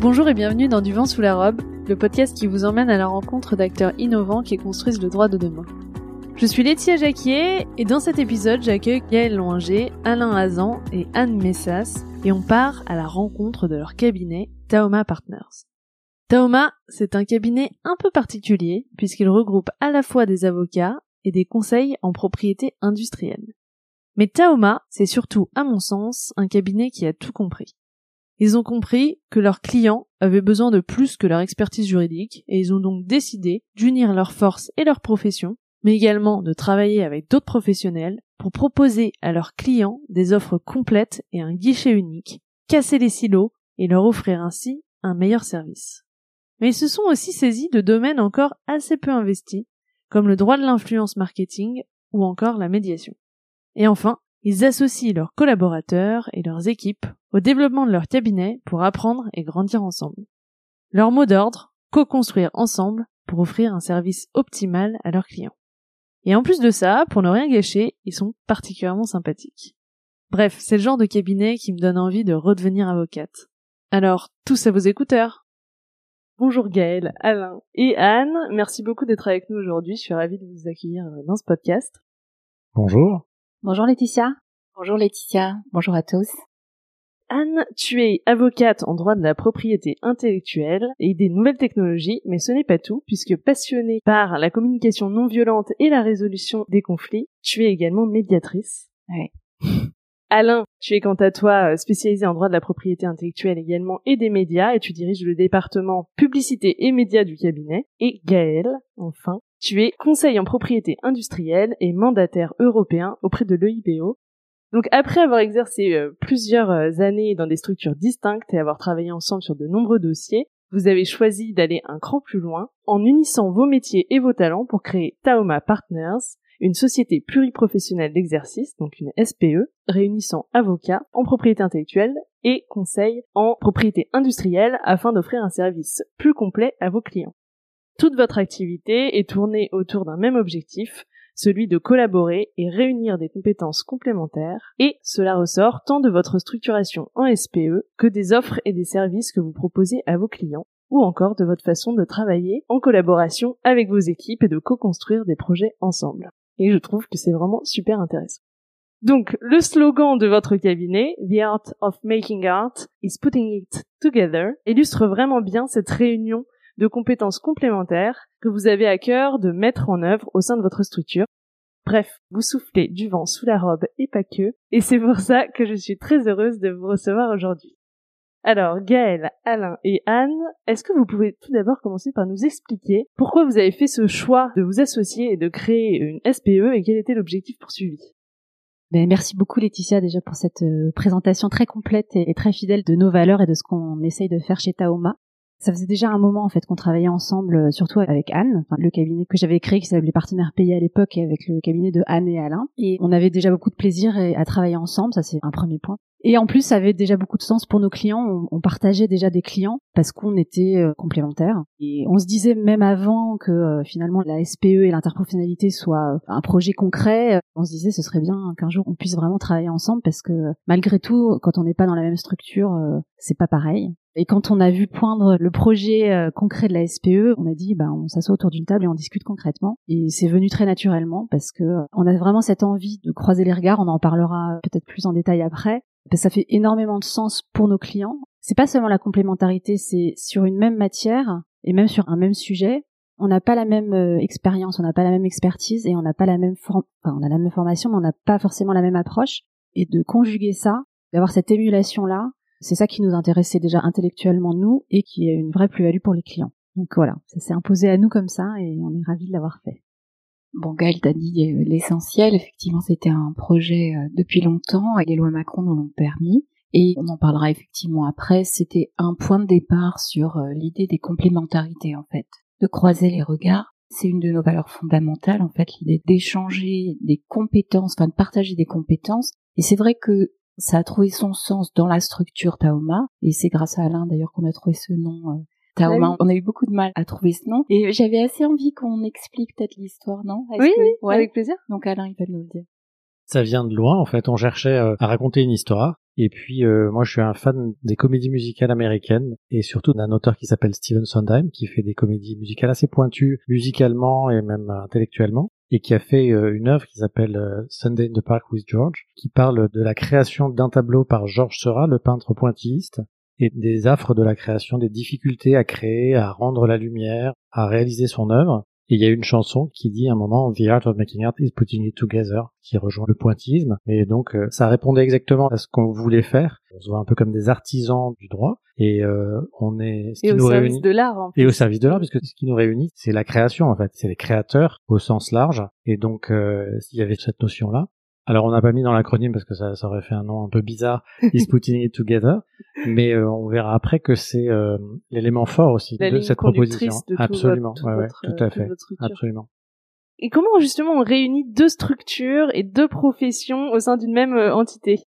Bonjour et bienvenue dans Du vent sous la robe, le podcast qui vous emmène à la rencontre d'acteurs innovants qui construisent le droit de demain. Je suis Laetitia Jacquier et dans cet épisode, j'accueille Gaël Loinger, Alain Hazan et Anne Messas et on part à la rencontre de leur cabinet Taoma Partners. Taoma, c'est un cabinet un peu particulier puisqu'il regroupe à la fois des avocats et des conseils en propriété industrielle. Mais Taoma, c'est surtout, à mon sens, un cabinet qui a tout compris. Ils ont compris que leurs clients avaient besoin de plus que leur expertise juridique et ils ont donc décidé d'unir leurs forces et leurs professions mais également de travailler avec d'autres professionnels pour proposer à leurs clients des offres complètes et un guichet unique, casser les silos et leur offrir ainsi un meilleur service. Mais ils se sont aussi saisis de domaines encore assez peu investis, comme le droit de l'influence marketing ou encore la médiation. Et enfin, ils associent leurs collaborateurs et leurs équipes au développement de leur cabinet pour apprendre et grandir ensemble. Leur mot d'ordre, co-construire ensemble pour offrir un service optimal à leurs clients. Et en plus de ça, pour ne rien gâcher, ils sont particulièrement sympathiques. Bref, c'est le genre de cabinet qui me donne envie de redevenir avocate. Alors, tous à vos écouteurs. Bonjour Gaël, Alain et Anne, merci beaucoup d'être avec nous aujourd'hui, je suis ravie de vous accueillir dans ce podcast. Bonjour. Bonjour Laetitia. Bonjour Laetitia. Bonjour à tous. Anne, tu es avocate en droit de la propriété intellectuelle et des nouvelles technologies, mais ce n'est pas tout, puisque passionnée par la communication non violente et la résolution des conflits, tu es également médiatrice. Alain, tu es quant à toi euh, spécialisé en droit de la propriété intellectuelle également et des médias et tu diriges le département publicité et médias du cabinet. Et Gaël, enfin, tu es conseil en propriété industrielle et mandataire européen auprès de l'EIBO donc après avoir exercé euh, plusieurs euh, années dans des structures distinctes et avoir travaillé ensemble sur de nombreux dossiers, vous avez choisi d'aller un cran plus loin en unissant vos métiers et vos talents pour créer Taoma Partners, une société pluriprofessionnelle d'exercice, donc une SPE, réunissant avocats en propriété intellectuelle et conseils en propriété industrielle afin d'offrir un service plus complet à vos clients. Toute votre activité est tournée autour d'un même objectif, celui de collaborer et réunir des compétences complémentaires, et cela ressort tant de votre structuration en SPE que des offres et des services que vous proposez à vos clients, ou encore de votre façon de travailler en collaboration avec vos équipes et de co-construire des projets ensemble. Et je trouve que c'est vraiment super intéressant. Donc, le slogan de votre cabinet, The Art of Making Art is Putting It Together, illustre vraiment bien cette réunion de compétences complémentaires que vous avez à cœur de mettre en œuvre au sein de votre structure. Bref, vous soufflez du vent sous la robe et pas que, et c'est pour ça que je suis très heureuse de vous recevoir aujourd'hui. Alors, Gaël, Alain et Anne, est-ce que vous pouvez tout d'abord commencer par nous expliquer pourquoi vous avez fait ce choix de vous associer et de créer une SPE et quel était l'objectif poursuivi? Ben, merci beaucoup Laetitia déjà pour cette euh, présentation très complète et, très fidèle de nos valeurs et de ce qu'on essaye de faire chez Taoma. Ça faisait déjà un moment en fait qu'on travaillait ensemble, euh, surtout avec Anne, le cabinet que j'avais créé qui s'appelait Partenaires Payés à l'époque, et avec le cabinet de Anne et Alain. Et on avait déjà beaucoup de plaisir à travailler ensemble, ça c'est un premier point. Et en plus, ça avait déjà beaucoup de sens pour nos clients. On, partageait déjà des clients parce qu'on était euh, complémentaires. Et on se disait même avant que euh, finalement la SPE et l'interprofessionnalité soient un projet concret, on se disait ce serait bien qu'un jour on puisse vraiment travailler ensemble parce que malgré tout, quand on n'est pas dans la même structure, c'est pas pareil. Et quand on a vu poindre le projet euh, concret de la SPE, on a dit, bah, on s'assoit autour d'une table et on discute concrètement. Et c'est venu très naturellement parce que euh, on a vraiment cette envie de croiser les regards. On en parlera peut-être plus en détail après. Ça fait énormément de sens pour nos clients. C'est pas seulement la complémentarité, c'est sur une même matière et même sur un même sujet. On n'a pas la même euh, expérience, on n'a pas la même expertise et on n'a pas la même forme. Enfin, on a la même formation, mais on n'a pas forcément la même approche. Et de conjuguer ça, d'avoir cette émulation là, c'est ça qui nous intéressait déjà intellectuellement nous et qui est une vraie plus-value pour les clients. Donc voilà, ça s'est imposé à nous comme ça et on est ravis de l'avoir fait. Bon, Gaël t'a dit l'essentiel. Effectivement, c'était un projet euh, depuis longtemps et les lois Macron nous l'ont permis. Et on en parlera effectivement après. C'était un point de départ sur euh, l'idée des complémentarités, en fait. De croiser les regards. C'est une de nos valeurs fondamentales, en fait, l'idée d'échanger des compétences, enfin de partager des compétences. Et c'est vrai que ça a trouvé son sens dans la structure Taoma, et c'est grâce à Alain d'ailleurs qu'on a trouvé ce nom. Euh, Taoma. On a eu beaucoup de mal à trouver ce nom, et j'avais assez envie qu'on explique peut-être l'histoire, non? Oui, oui, avec plaisir. Donc Alain, il va nous le dire. Ça vient de loin, en fait. On cherchait euh, à raconter une histoire. Et puis euh, moi je suis un fan des comédies musicales américaines et surtout d'un auteur qui s'appelle Steven Sondheim qui fait des comédies musicales assez pointues musicalement et même intellectuellement et qui a fait euh, une œuvre qui s'appelle euh, Sunday in the Park with George qui parle de la création d'un tableau par Georges Seurat, le peintre pointilliste et des affres de la création, des difficultés à créer, à rendre la lumière, à réaliser son œuvre et il y a une chanson qui dit à un moment The art of making art is putting it together, qui rejoint le pointillisme. Et donc euh, ça répondait exactement à ce qu'on voulait faire. On se voit un peu comme des artisans du droit. Et euh, on est ce qui et au service de l'art. Et au service de l'art, puisque ce qui nous réunit, c'est la création en fait. C'est les créateurs au sens large. Et donc euh, il y avait cette notion-là. Alors on n'a pas mis dans l'acronyme parce que ça, ça, aurait fait un nom un peu bizarre, is putting it together, mais euh, on verra après que c'est euh, l'élément fort aussi de cette proposition. absolument, tout, ouais, tout à fait, absolument. Et comment justement on réunit deux structures et deux professions au sein d'une même entité?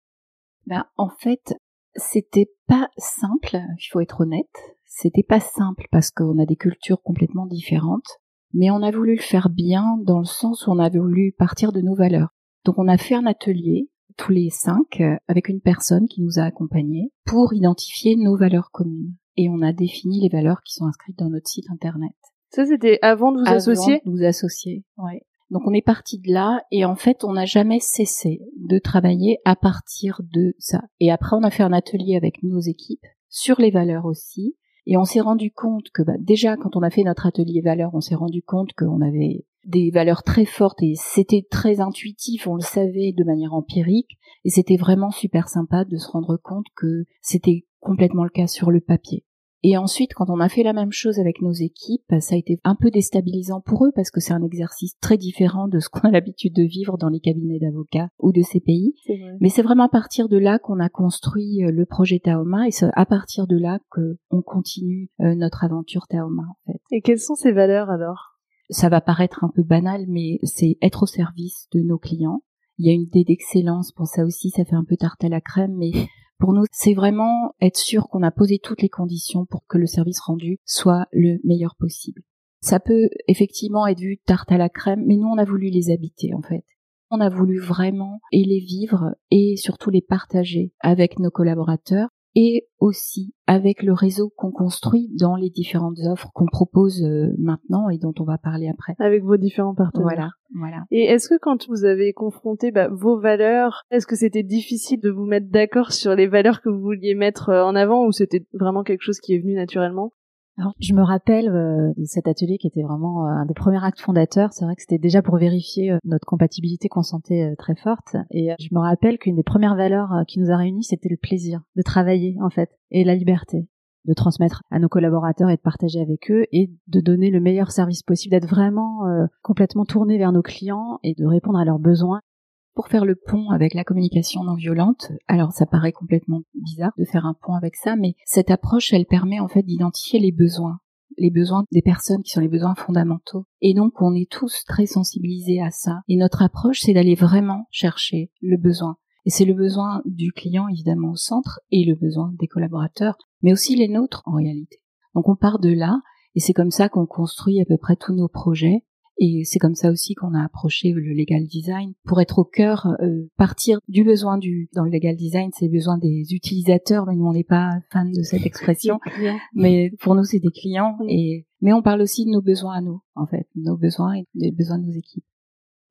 Ben en fait, c'était pas simple. Il faut être honnête, c'était pas simple parce qu'on a des cultures complètement différentes, mais on a voulu le faire bien dans le sens où on a voulu partir de nos valeurs. Donc on a fait un atelier tous les cinq euh, avec une personne qui nous a accompagnés pour identifier nos valeurs communes. Et on a défini les valeurs qui sont inscrites dans notre site internet. Ça c'était avant de vous associer? de vous associer, ouais. Donc on est parti de là et en fait on n'a jamais cessé de travailler à partir de ça. Et après on a fait un atelier avec nos équipes sur les valeurs aussi. Et on s'est rendu compte que bah, déjà quand on a fait notre atelier valeurs, on s'est rendu compte qu'on avait des valeurs très fortes et c'était très intuitif, on le savait de manière empirique et c'était vraiment super sympa de se rendre compte que c'était complètement le cas sur le papier. Et ensuite, quand on a fait la même chose avec nos équipes, ça a été un peu déstabilisant pour eux parce que c'est un exercice très différent de ce qu'on a l'habitude de vivre dans les cabinets d'avocats ou de ces pays. Mais c'est vraiment à partir de là qu'on a construit euh, le projet Taoma et c'est à partir de là qu'on continue euh, notre aventure Taoma en fait. Et quelles sont ces valeurs alors? Ça va paraître un peu banal, mais c'est être au service de nos clients. Il y a une idée d'excellence pour ça aussi, ça fait un peu tarte à la crème, mais pour nous, c'est vraiment être sûr qu'on a posé toutes les conditions pour que le service rendu soit le meilleur possible. Ça peut effectivement être vu tarte à la crème, mais nous, on a voulu les habiter, en fait. On a voulu vraiment les vivre et surtout les partager avec nos collaborateurs et aussi avec le réseau qu'on construit dans les différentes offres qu'on propose euh, maintenant et dont on va parler après. Avec vos différents partenaires. Voilà, voilà. Et est-ce que quand vous avez confronté bah, vos valeurs, est-ce que c'était difficile de vous mettre d'accord sur les valeurs que vous vouliez mettre euh, en avant ou c'était vraiment quelque chose qui est venu naturellement? Alors, je me rappelle euh, cet atelier qui était vraiment euh, un des premiers actes fondateurs. C'est vrai que c'était déjà pour vérifier euh, notre compatibilité qu'on sentait très forte. Et je me rappelle qu'une des premières valeurs qui nous a réunis, c'était le plaisir de travailler, en fait, et la liberté de transmettre à nos collaborateurs et de partager avec eux et de donner le meilleur service possible, d'être vraiment complètement tourné vers nos clients et de répondre à leurs besoins pour faire le pont avec la communication non violente. Alors ça paraît complètement bizarre de faire un pont avec ça, mais cette approche, elle permet en fait d'identifier les besoins les besoins des personnes qui sont les besoins fondamentaux. Et donc on est tous très sensibilisés à ça. Et notre approche, c'est d'aller vraiment chercher le besoin. Et c'est le besoin du client évidemment au centre et le besoin des collaborateurs, mais aussi les nôtres en réalité. Donc on part de là et c'est comme ça qu'on construit à peu près tous nos projets et c'est comme ça aussi qu'on a approché le legal design pour être au cœur, euh, partir du besoin du dans le legal design, c'est le besoin des utilisateurs. Mais nous on n'est pas fan de cette expression, mais pour nous c'est des clients. Et mais on parle aussi de nos besoins à nous, en fait, nos besoins et des besoins de nos équipes.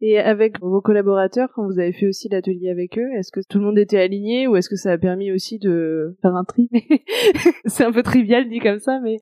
Et avec vos collaborateurs, quand vous avez fait aussi l'atelier avec eux, est-ce que tout le monde était aligné ou est-ce que ça a permis aussi de faire un tri? C'est un peu trivial dit comme ça, mais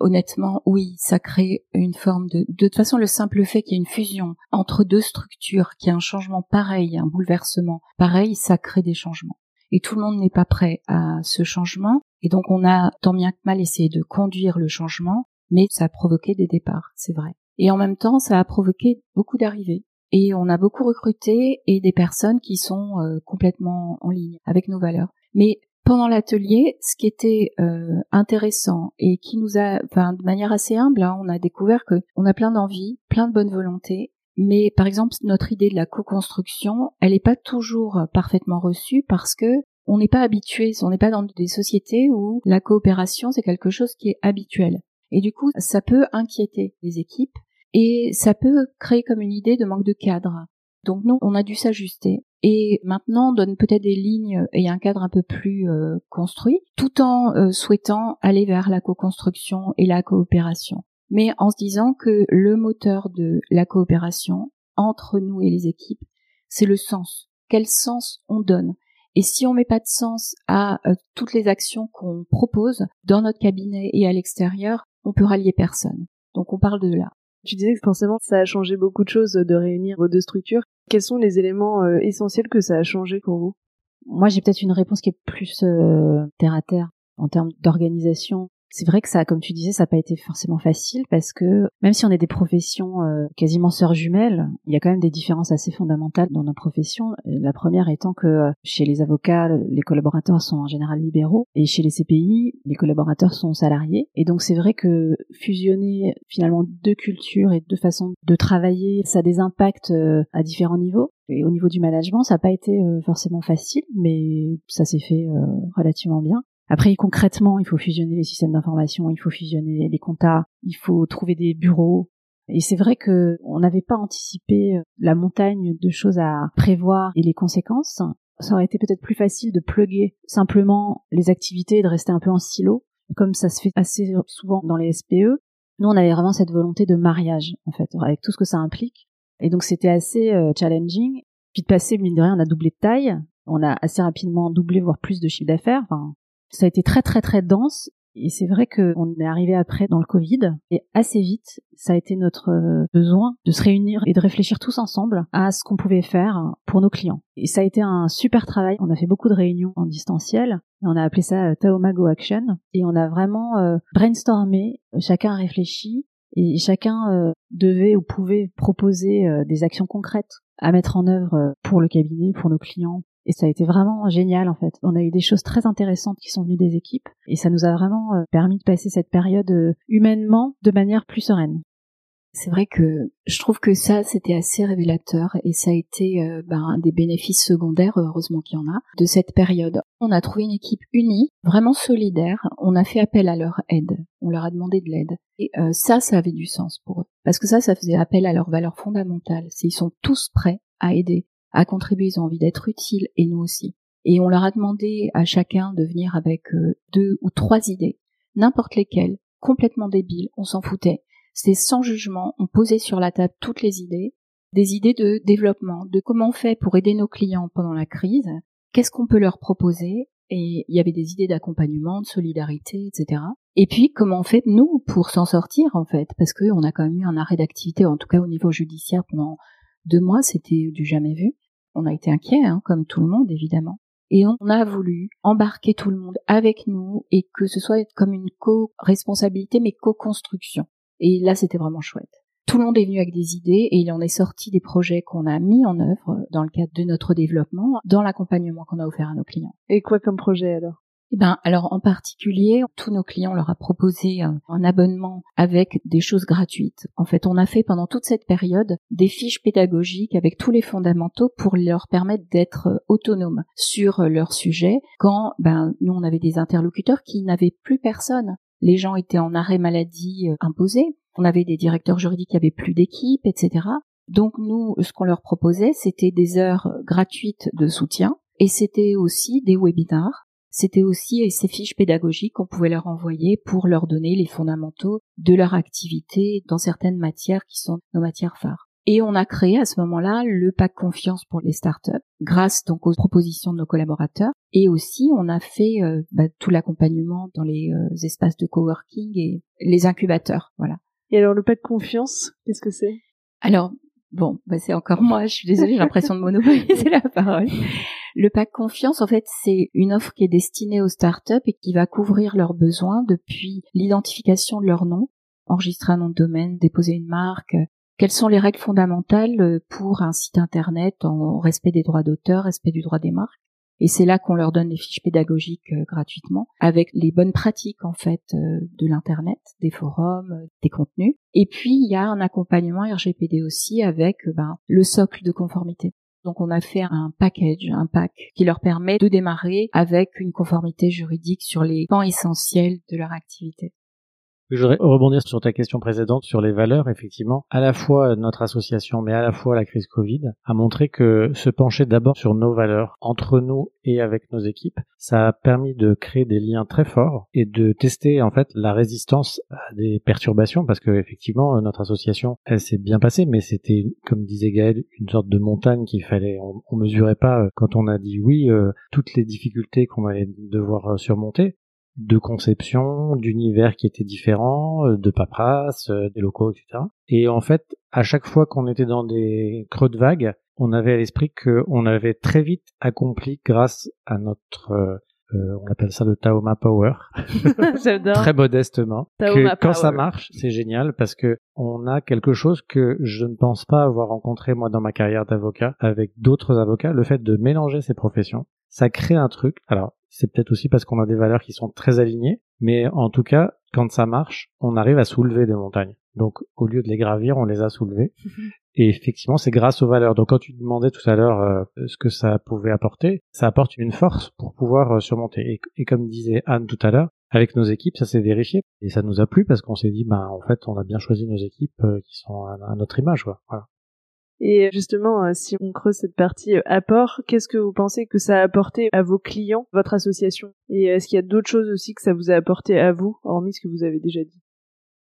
Honnêtement, oui, ça crée une forme de... De toute façon, le simple fait qu'il y ait une fusion entre deux structures, qu'il y ait un changement pareil, un bouleversement pareil, ça crée des changements. Et tout le monde n'est pas prêt à ce changement. Et donc, on a tant bien que mal essayé de conduire le changement, mais ça a provoqué des départs, c'est vrai. Et en même temps, ça a provoqué beaucoup d'arrivées. Et on a beaucoup recruté et des personnes qui sont euh, complètement en ligne avec nos valeurs. Mais pendant l'atelier, ce qui était euh, intéressant et qui nous a, enfin, de manière assez humble, hein, on a découvert que on a plein d'envie, plein de bonne volonté, mais par exemple notre idée de la co-construction, elle n'est pas toujours parfaitement reçue parce que on n'est pas habitué, on n'est pas dans des sociétés où la coopération c'est quelque chose qui est habituel. Et du coup, ça peut inquiéter les équipes et ça peut créer comme une idée de manque de cadre. Donc nous, on a dû s'ajuster. Et maintenant, on donne peut-être des lignes et un cadre un peu plus euh, construit, tout en euh, souhaitant aller vers la co-construction et la coopération. Mais en se disant que le moteur de la coopération entre nous et les équipes, c'est le sens. Quel sens on donne? Et si on met pas de sens à euh, toutes les actions qu'on propose dans notre cabinet et à l'extérieur, on peut rallier personne. Donc on parle de là. Tu disais que forcément ça a changé beaucoup de choses de réunir vos deux structures. Quels sont les éléments euh, essentiels que ça a changé pour vous? Moi j'ai peut-être une réponse qui est plus euh, terre à terre en termes d'organisation c'est vrai que ça, comme tu disais, ça n'a pas été forcément facile parce que même si on est des professions euh, quasiment sœurs jumelles, il y a quand même des différences assez fondamentales dans nos professions. La première étant que euh, chez les avocats, les collaborateurs sont en général libéraux et chez les CPI, les collaborateurs sont salariés. Et donc c'est vrai que fusionner finalement deux cultures et deux façons de travailler, ça a des impacts euh, à différents niveaux. Et au niveau du management, ça n'a pas été forcément facile, mais ça s'est fait relativement bien. Après, concrètement, il faut fusionner les systèmes d'information, il faut fusionner les comptas, il faut trouver des bureaux. Et c'est vrai que on n'avait pas anticipé la montagne de choses à prévoir et les conséquences. Ça aurait été peut-être plus facile de pluguer simplement les activités et de rester un peu en silo, comme ça se fait assez souvent dans les SPE. Nous, on avait vraiment cette volonté de mariage, en fait, avec tout ce que ça implique. Et donc, c'était assez euh, challenging. Puis de passer, mine de rien, on a doublé de taille. On a assez rapidement doublé, voire plus de chiffre d'affaires. Enfin, ça a été très très très dense. Et c'est vrai qu'on est arrivé après dans le Covid. Et assez vite, ça a été notre euh, besoin de se réunir et de réfléchir tous ensemble à ce qu'on pouvait faire pour nos clients. Et ça a été un super travail. On a fait beaucoup de réunions en distanciel. Et on a appelé ça euh, Taomago Action. Et on a vraiment euh, brainstormé, chacun réfléchi. Et chacun devait ou pouvait proposer des actions concrètes à mettre en œuvre pour le cabinet, pour nos clients, et ça a été vraiment génial en fait. On a eu des choses très intéressantes qui sont venues des équipes et ça nous a vraiment euh, permis de passer cette période euh, humainement de manière plus sereine. C'est vrai que je trouve que ça, c'était assez révélateur et ça a été euh, ben, un des bénéfices secondaires, heureusement qu'il y en a, de cette période. On a trouvé une équipe unie, vraiment solidaire. On a fait appel à leur aide. On leur a demandé de l'aide. Et ça, ça avait du sens pour eux. Parce que ça, ça faisait appel à leurs valeurs fondamentales. Ils sont tous prêts à aider à contribuer, ils ont envie d'être utiles et nous aussi. Et on leur a demandé à chacun de venir avec euh, deux ou trois idées, n'importe lesquelles, complètement débiles, on s'en foutait. C'est sans jugement, on posait sur la table toutes les idées, des idées de développement, de comment on fait pour aider nos clients pendant la crise, qu'est-ce qu'on peut leur proposer, et il y avait des idées d'accompagnement, de solidarité, etc. Et puis comment on fait nous pour s'en sortir en fait, parce qu'on a quand même eu un arrêt d'activité, en tout cas au niveau judiciaire pendant deux mois, c'était du jamais vu on a été inquiet, hein, comme tout le monde évidemment. Et on a voulu embarquer tout le monde avec nous et que ce soit comme une co-responsabilité mais co-construction. Et là, c'était vraiment chouette. Tout le monde est venu avec des idées et il en est sorti des projets qu'on a mis en œuvre dans le cadre de notre développement, dans l'accompagnement qu'on a offert à nos clients. Et quoi comme projet alors? Eh ben, alors en particulier, tous nos clients leur a proposé un, abonnement avec des choses gratuites. En fait, on a fait pendant toute cette période des fiches pédagogiques avec tous les fondamentaux pour leur permettre d'être autonomes sur leur sujet. Quand ben nous on avait des interlocuteurs qui n'avaient plus personne. Les gens étaient en arrêt maladie euh, imposé. On avait des directeurs juridiques qui avaient plus d'équipe, etc. Donc nous, ce qu'on leur proposait, c'était des heures gratuites de soutien et c'était aussi des webinars c'était aussi ces fiches pédagogiques qu'on pouvait leur envoyer pour leur donner les fondamentaux de leur activité dans certaines matières qui sont nos matières phares. Et on a créé à ce moment-là le pack confiance pour les startups, grâce donc aux propositions de nos collaborateurs. Et aussi, on a fait euh, bah, tout l'accompagnement dans les euh, espaces de coworking et les incubateurs. Voilà. Et alors le pack confiance, qu'est-ce que c'est? Alors bon, bah, c'est encore moi. Je suis désolée, j'ai l'impression de monopoliser la parole. Le pack confiance, en fait, c'est une offre qui est destinée aux startups et qui va couvrir leurs besoins depuis l'identification de leur nom, enregistrer un nom de domaine, déposer une marque, quelles sont les règles fondamentales pour un site internet en respect des droits d'auteur, respect du droit des marques? Et c'est là qu'on leur donne les fiches pédagogiques euh, gratuitement, avec les bonnes pratiques en fait euh, de l'internet, des forums, euh, des contenus. Et puis il y a un accompagnement RGPD aussi avec ben, le socle de conformité. Donc on a fait un package, un pack qui leur permet de démarrer avec une conformité juridique sur les pans essentiels de leur activité. Je voudrais rebondir sur ta question précédente sur les valeurs. Effectivement, à la fois notre association, mais à la fois la crise Covid, a montré que se pencher d'abord sur nos valeurs entre nous et avec nos équipes, ça a permis de créer des liens très forts et de tester en fait la résistance à des perturbations parce que effectivement notre association elle s'est bien passée, mais c'était comme disait Gaël une sorte de montagne qu'il fallait. On, mesurait pas euh, quand on a dit oui euh, toutes les difficultés qu'on allait devoir euh, surmonter de conception, d'univers qui étaient différents, euh, de paperasse, euh, des locaux, etc. Et en fait, à chaque fois qu'on était dans des creux de vague, on avait à l'esprit qu'on avait très vite accompli grâce à notre euh, on appelle ça le Taoma Power. Très modestement. que quand ça marche, c'est génial parce que on a quelque chose que je ne pense pas avoir rencontré moi dans ma carrière d'avocat avec d'autres avocats. Le fait de mélanger ces professions, ça crée un truc. Alors, c'est peut-être aussi parce qu'on a des valeurs qui sont très alignées, mais en tout cas, quand ça marche, on arrive à soulever des montagnes. Donc, au lieu de les gravir, on les a soulevées. Et effectivement, c'est grâce aux valeurs. Donc, quand tu demandais tout à l'heure euh, ce que ça pouvait apporter, ça apporte une force pour pouvoir euh, surmonter. Et, comme disait Anne tout à l'heure, avec nos équipes, ça s'est vérifié. Et ça nous a plu parce qu'on s'est dit, ben, en fait, on a bien choisi nos équipes euh, qui sont à, à notre image. Quoi. Voilà. Et justement, euh, si on creuse cette partie euh, apport, qu'est-ce que vous pensez que ça a apporté à vos clients, votre association? Et est-ce qu'il y a d'autres choses aussi que ça vous a apporté à vous, hormis ce que vous avez déjà dit?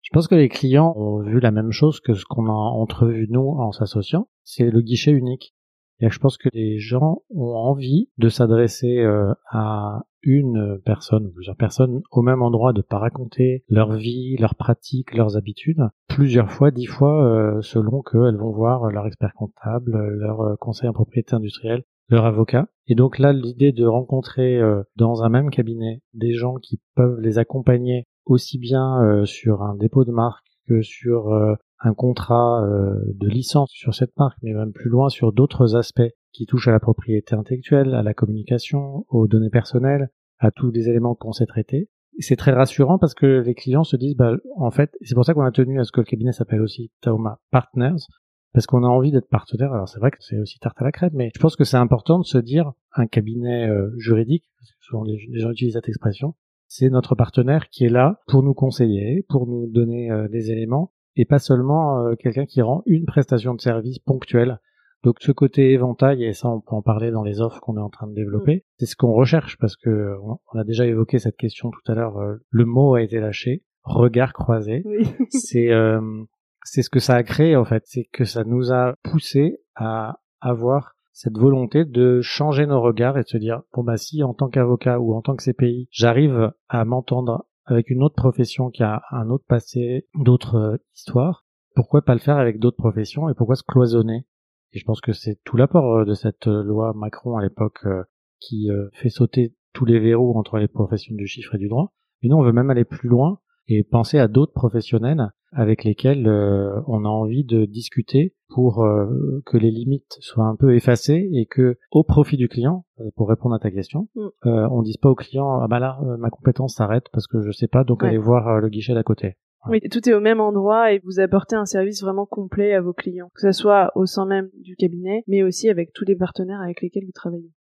Je pense que les clients ont vu la même chose que ce qu'on a entrevu nous en s'associant, c'est le guichet unique. Et je pense que les gens ont envie de s'adresser euh, à une personne ou plusieurs personnes au même endroit, de pas raconter leur vie, leurs pratiques, leurs habitudes, plusieurs fois, dix fois, euh, selon qu'elles vont voir leur expert comptable, leur euh, conseil en propriété industrielle, leur avocat. Et donc là, l'idée de rencontrer dans un même cabinet des gens qui peuvent les accompagner aussi bien sur un dépôt de marque que sur un contrat euh, de licence sur cette marque, mais même plus loin sur d'autres aspects qui touchent à la propriété intellectuelle, à la communication, aux données personnelles, à tous les éléments qu'on sait traiter. C'est très rassurant parce que les clients se disent, bah, en fait, c'est pour ça qu'on a tenu à ce que le cabinet s'appelle aussi Taoma Partners, parce qu'on a envie d'être partenaire. Alors c'est vrai que c'est aussi tarte à la crème, mais je pense que c'est important de se dire, un cabinet euh, juridique, parce que souvent les, gens utilisent cette expression, c'est notre partenaire qui est là pour nous conseiller, pour nous donner euh, des éléments, et pas seulement euh, quelqu'un qui rend une prestation de service ponctuelle. Donc ce côté éventail, et ça on peut en parler dans les offres qu'on est en train de développer, mm. c'est ce qu'on recherche parce que on a déjà évoqué cette question tout à l'heure, euh, le mot a été lâché, regard croisé. c'est euh, c'est ce que ça a créé en fait, c'est que ça nous a poussé à avoir cette volonté de changer nos regards et de se dire bon bah si en tant qu'avocat ou en tant que CPI j'arrive à m'entendre avec une autre profession qui a un autre passé, d'autres euh, histoires, pourquoi pas le faire avec d'autres professions et pourquoi se cloisonner Et je pense que c'est tout l'apport euh, de cette euh, loi Macron à l'époque qui fait sauter tous les verrous entre les professions du chiffre et du droit. Mais nous, on veut même aller plus loin et penser à d'autres professionnels avec lesquels euh, on a envie de discuter pour euh, que les limites soient un peu effacées et que au profit du client, euh, pour répondre à ta question, mm. on dise pas au client ah bah là ma compétence s'arrête parce que je sais pas donc allez voir le guichet d'à côté. Oui, tout est au même endroit et vous apportez un service vraiment complet à vos clients, que ce soit au sein même du cabinet, mais aussi avec tous les partenaires avec lesquels vous travaillez.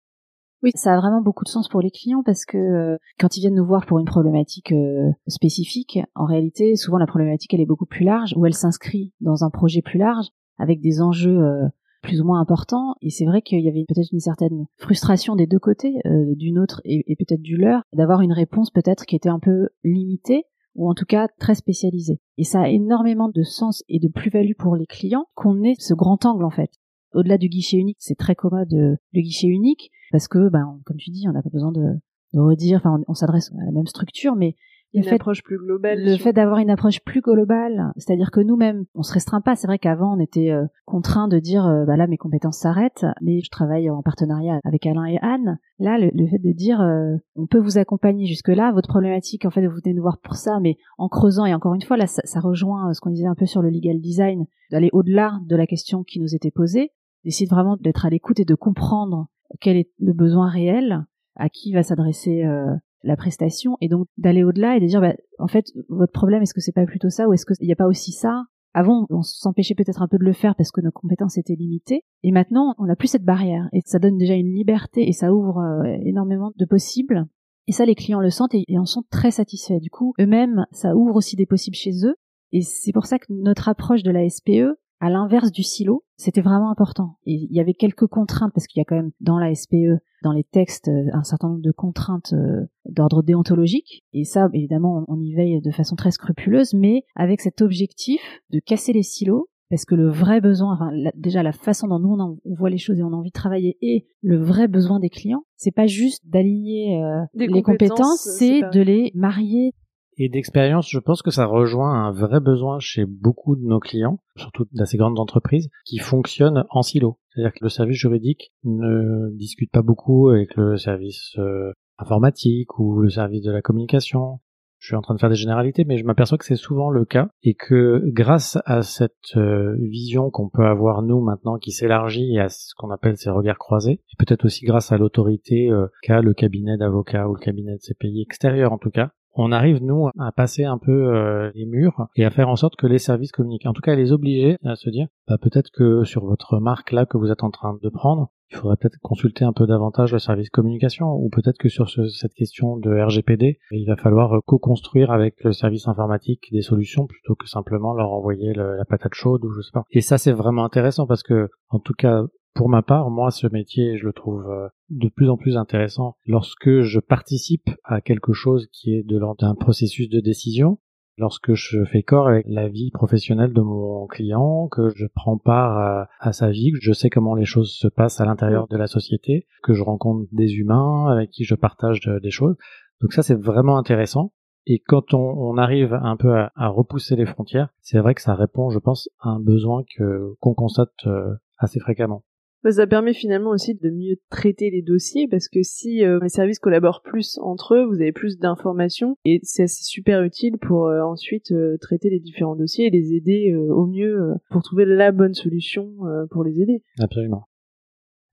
Oui, ça a vraiment beaucoup de sens pour les clients parce que euh, quand ils viennent nous voir pour une problématique euh, spécifique, en réalité, souvent la problématique elle est beaucoup plus large ou elle s'inscrit dans un projet plus large avec des enjeux euh, plus ou moins importants. Et c'est vrai qu'il y avait peut-être une certaine frustration des deux côtés, du nôtre et, et peut-être du leur, d'avoir une réponse peut-être qui était un peu limitée ou en tout cas très spécialisée. Et ça a énormément de sens et de plus-value pour les clients qu'on ait ce grand angle en fait. Au-delà du guichet unique, c'est très commode le guichet unique parce que, ben, comme tu dis, on n'a pas besoin de, de redire. Enfin, on, s'adresse à la même structure, mais une le fait, approche plus globale. Le fait d'avoir une approche plus globale, c'est-à-dire que nous-mêmes, on se restreint pas. C'est vrai qu'avant, on était euh, contraint de dire, euh, bah là, mes compétences s'arrêtent, mais je travaille en partenariat avec Alain et Anne. Là, le, fait de dire, euh, on peut vous accompagner jusque-là, votre problématique, en fait, vous venez nous voir pour ça, mais en creusant, et encore une fois, là, ça, ça rejoint ce qu'on disait un peu sur le legal design, d'aller au-delà de la question qui nous était posée, d'essayer vraiment d'être à l'écoute et de comprendre quel est le besoin réel, à qui va s'adresser euh, la prestation, et donc d'aller au-delà et de dire, bah, en fait, votre problème, est-ce que c'est pas plutôt ça, ou est-ce qu'il n'y a pas aussi ça? Avant, on s'empêchait peut-être un peu de le faire parce que nos compétences étaient limitées, et maintenant, on n'a plus cette barrière, et ça donne déjà une liberté, et ça ouvre euh, énormément de possibles. Et ça, les clients le sentent et, en sont très satisfaits. Du coup, eux-mêmes, ça ouvre aussi des possibles chez eux. Et c'est pour ça que notre approche de la SPE, à l'inverse du silo, c'était vraiment important. Et il y avait quelques contraintes, parce qu'il y a quand même dans la SPE, dans les textes, un certain nombre de contraintes euh, d'ordre déontologique. Et ça, évidemment, on y veille de façon très scrupuleuse, mais avec cet objectif de casser les silos parce que le vrai besoin, enfin, déjà la façon dont nous on, voit les choses et on a envie de travailler et le vrai besoin des clients, c'est pas juste d'aligner euh, les compétences, c'est de les marier. Et d'expérience, je pense que ça rejoint un vrai besoin chez beaucoup de nos clients, surtout d'assez grandes entreprises, qui fonctionnent en silo. C'est-à-dire que le service juridique ne discute pas beaucoup avec le service euh, informatique ou le service de la communication je suis en train de faire des généralités, mais je m'aperçois que c'est souvent le cas et que grâce à cette euh, vision qu'on peut avoir nous maintenant qui s'élargit à ce qu'on appelle ces regards croisés, et peut-être aussi grâce à l'autorité euh, qu'a le cabinet d'avocats ou le cabinet de ces pays extérieurs en tout cas, on arrive nous à passer un peu euh, les murs et à faire en sorte que les services communiquent. En tout cas, à les obliger à se dire, bah, peut-être que sur votre marque là que vous êtes en train de prendre, il faudrait peut-être consulter un peu davantage le service communication ou peut-être que sur cette question de RGPD, il va falloir co-construire avec le service informatique des solutions plutôt que simplement leur envoyer la patate chaude ou je sais pas. Et ça c'est vraiment intéressant parce que en tout cas pour ma part, moi, ce métier, je le trouve euh, de plus en plus intéressant lorsque je participe à quelque chose qui est de l'ordre d'un processus de décision lorsque je fais corps avec la vie professionnelle de mon client, que je prends part à, sa vie, que je sais comment les choses se passent à l'intérieur de la société, que je rencontre des humains avec qui je partage des choses. Donc ça, c'est vraiment intéressant. Et quand on, arrive un peu à, repousser les frontières, c'est vrai que ça répond, je pense, à un besoin que qu'on constate euh, assez fréquemment. Bah, ça permet finalement aussi de mieux traiter les dossiers parce que si euh, les services collaborent plus entre eux, vous avez plus d'informations et c'est super utile pour euh, ensuite euh, traiter les différents dossiers et les aider au mieux pour trouver la bonne solution pour les aider. Absolument.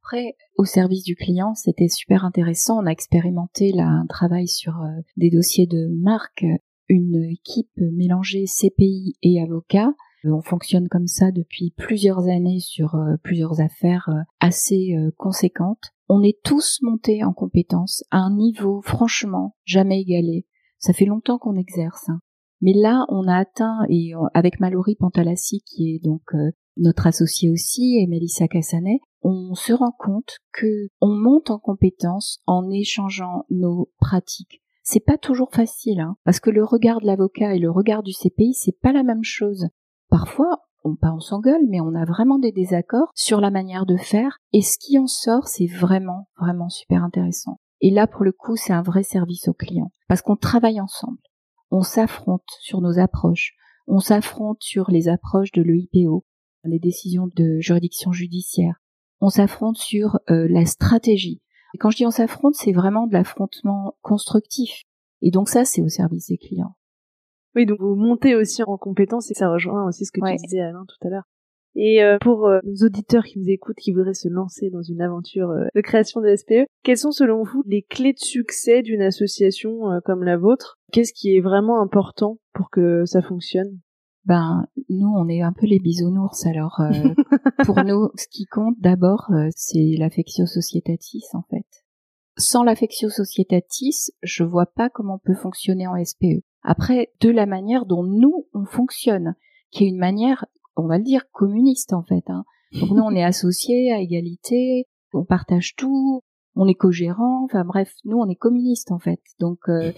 Après, au service du client, c'était super intéressant. On a expérimenté là, un travail sur des dossiers de marque, une équipe mélangée CPI et avocats on fonctionne comme ça depuis plusieurs années sur euh, plusieurs affaires euh, assez euh, conséquentes. On est tous montés en compétences à un niveau franchement jamais égalé. Ça fait longtemps qu'on exerce. Hein. Mais là, on a atteint, et avec Mallory Pantalassi, qui est donc notre associé aussi, et Melissa Cassanet, on se rend compte que on monte en compétences en échangeant nos pratiques. C'est pas toujours facile, hein, parce que le regard de l'avocat et le regard du CPI, c'est pas la même chose. Parfois, on, pas on s'engueule, mais on a vraiment des désaccords sur la manière de faire, et ce qui en sort, c'est vraiment, vraiment super intéressant. Et là, pour le coup, c'est un vrai service au client, parce qu'on travaille ensemble. On s'affronte sur nos approches, on s'affronte sur les approches de l'EIPO, les décisions de juridiction judiciaire, on s'affronte sur euh, la stratégie. Et quand je dis on s'affronte, c'est vraiment de l'affrontement constructif. Et donc ça, c'est au service des clients. Oui, donc vous montez aussi en compétences et ça rejoint aussi ce que tu disais Alain tout à l'heure. Et euh, pour euh, nos auditeurs qui nous écoutent, qui voudraient se lancer dans une aventure euh, de création de SPE, quelles sont selon vous les clés de succès d'une association comme la vôtre? Qu'est-ce qui est vraiment important pour que ça fonctionne? Ben, nous, on est un peu les bisounours. Alors, pour nous, ce qui compte d'abord, c'est l'affectio societatis, en fait. Sans l'affectio societatis, je vois pas comment on peut fonctionner en SPE. Après, de la manière dont nous, on fonctionne, qui est une manière, on va le dire, communiste en fait. Hein. Donc nous, on est associés à égalité, on partage tout, on est co-gérant, enfin bref, nous, on est communiste en fait. Donc euh,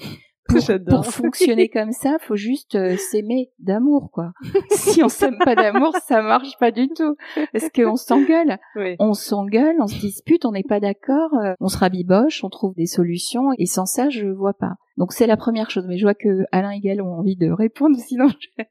pour, fonctionner comme ça, faut juste euh, s'aimer d'amour, quoi. si on s'aime pas d'amour, ça marche pas du tout. Est-ce qu'on s'engueule On s'engueule, on se dispute, on n'est pas d'accord, euh, on se rabiboche, on trouve des solutions, et sans ça, je vois pas. Donc c'est la première chose. Mais je vois que Alain et Gaël ont envie de répondre, sinon je...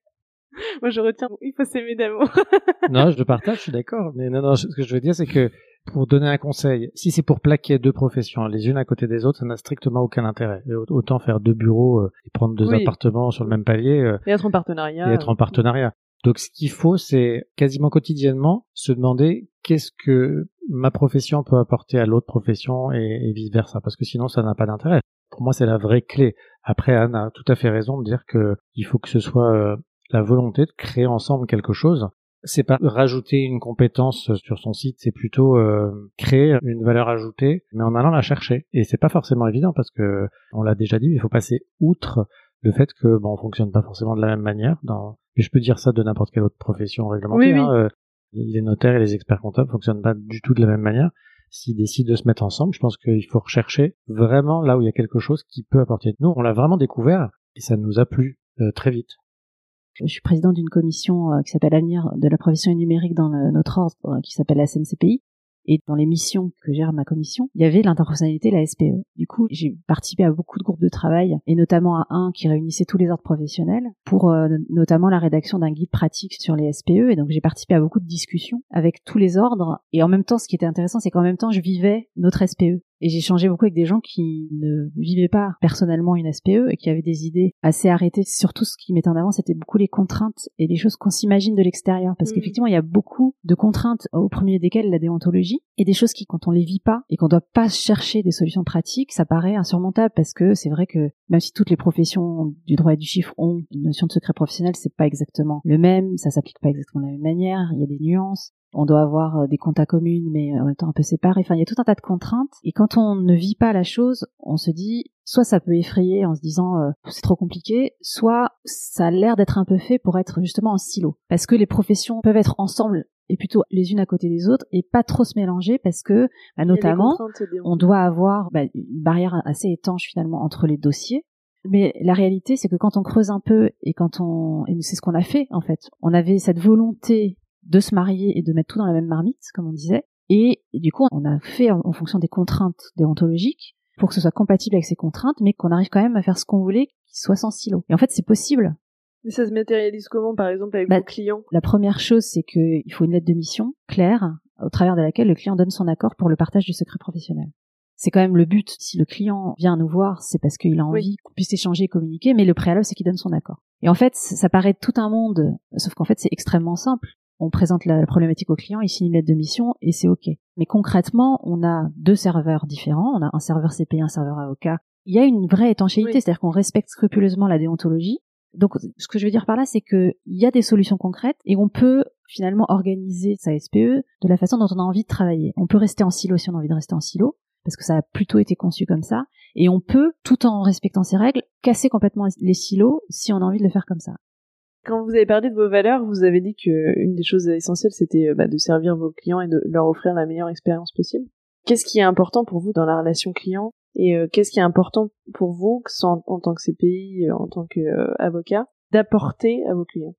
Moi, je retiens, il faut s'aimer d'amour. non, je le partage, je suis d'accord. Mais non, non, ce que je veux dire, c'est que pour donner un conseil, si c'est pour plaquer deux professions les unes à côté des autres, ça n'a strictement aucun intérêt. autant faire deux bureaux euh, et prendre deux appartements sur le même palier. Euh, et être en partenariat. Et être en partenariat. Donc ce qu'il faut, c'est quasiment quotidiennement se demander qu'est-ce que ma profession peut apporter à l'autre profession et, vice versa, parce que sinon ça n'a pas d'intérêt. Pour moi, c'est la vraie clé. Après, Anne a tout à fait raison de dire que il faut que ce soit euh, la volonté de créer ensemble quelque chose c'est pas rajouter une compétence sur son site, c'est plutôt euh, créer une valeur ajoutée, mais en allant la chercher. Et c'est pas forcément évident parce que on l'a déjà dit, il faut passer outre le fait que bon, on fonctionne pas forcément de la même manière. Dans... Mais je peux dire ça de n'importe quelle autre profession réglementée. Oui, hein, euh, les notaires et les experts comptables fonctionnent pas du tout de la même manière. S'ils décident de se mettre ensemble, je pense qu'il faut rechercher vraiment là où il y a quelque chose qui peut apporter. Nous, on l'a vraiment découvert et ça nous a plu euh, très vite. Je suis président d'une commission euh, qui s'appelle Avenir de la profession numérique dans notre ordre, euh, qui s'appelle la CNCPI. Et dans les missions que gère ma commission, il y avait l'interprofessionnalité, la SPE. Du coup, j'ai participé à beaucoup de groupes de travail, et notamment à un qui réunissait tous les ordres professionnels, pour euh, notamment la rédaction d'un guide pratique sur les SPE. Et donc, j'ai participé à beaucoup de discussions avec tous les ordres. Et en même temps, ce qui était intéressant, c'est qu'en même temps, je vivais notre SPE. Et j'ai changé beaucoup avec des gens qui ne vivaient pas personnellement une SPE et qui avaient des idées assez arrêtées. Surtout, ce qui mettait en avant, c'était beaucoup les contraintes et les choses qu'on s'imagine de l'extérieur. Parce Mhm. qu'effectivement, il y a beaucoup de contraintes, au premier desquelles la déontologie, et des choses qui, quand on les vit pas et qu'on doit pas chercher des solutions pratiques, ça paraît insurmontable parce que c'est vrai que même si toutes les professions du droit et du chiffre ont une notion de secret professionnel, c'est pas exactement le même, ça s'applique pas exactement de la même manière, il y a des nuances on doit avoir euh, des comptes communes mais en même temps un peu séparés. Enfin, il y a tout un tas de contraintes. Et quand on ne vit pas la chose, on se dit, soit ça peut effrayer en se disant euh, c'est trop compliqué, soit ça a l'air d'être un peu fait pour être justement en silo. Parce que les professions peuvent être ensemble et plutôt les unes à côté des autres et pas trop se mélanger parce que bah, notamment on doit avoir bah, une barrière assez étanche finalement entre les dossiers. Mais la réalité, c'est que quand on creuse un peu et quand on, et c'est ce qu'on a fait en fait, on avait cette volonté de se marier et de mettre tout dans la même marmite, comme on disait. Et, et du coup, on a fait en, en fonction des contraintes déontologiques pour que ce soit compatible avec ces contraintes, mais qu'on arrive quand même à faire ce qu'on voulait, qu'il soit sans silo. Et en fait, c'est possible. Mais ça se matérialise comment, par exemple, avec Bah, vos clients? La première chose, c'est qu'il faut une lettre de mission claire, au travers de laquelle le client donne son accord pour le partage du secret professionnel. C'est quand même le but. Si le client vient nous voir, c'est parce qu'il a Oui. envie qu'on puisse échanger et communiquer, mais le préalable, c'est qu'il donne son accord. Et en fait, ça paraît tout un monde, sauf qu'en fait, c'est extrêmement simple. On présente la problématique au client, il signe une lettre de mission et c'est OK. Mais concrètement, on a deux serveurs différents. On a un serveur CPI, un serveur avocat. Il y a une vraie étanchéité, Oui. c'est-à-dire qu'on respecte scrupuleusement la déontologie. Donc, ce que je veux dire par là, c'est que il y a des solutions concrètes et on peut finalement organiser sa SPE de la façon dont on a envie de travailler. On peut rester en silo si on a envie de rester en silo, parce que ça a plutôt été conçu comme ça. Et on peut, tout en respectant ces règles, casser complètement les silos si on a envie de le faire comme ça. Quand vous avez parlé de vos valeurs, vous avez dit que une des choses essentielles, c'était euh, bah, de servir vos clients et de leur offrir la meilleure expérience possible. Qu'est-ce qui est important pour vous dans la relation client et euh, qu'est-ce qui est important pour vous, en, tant que CPI, euh, en tant qu'avocat, d'apporter à vos clients?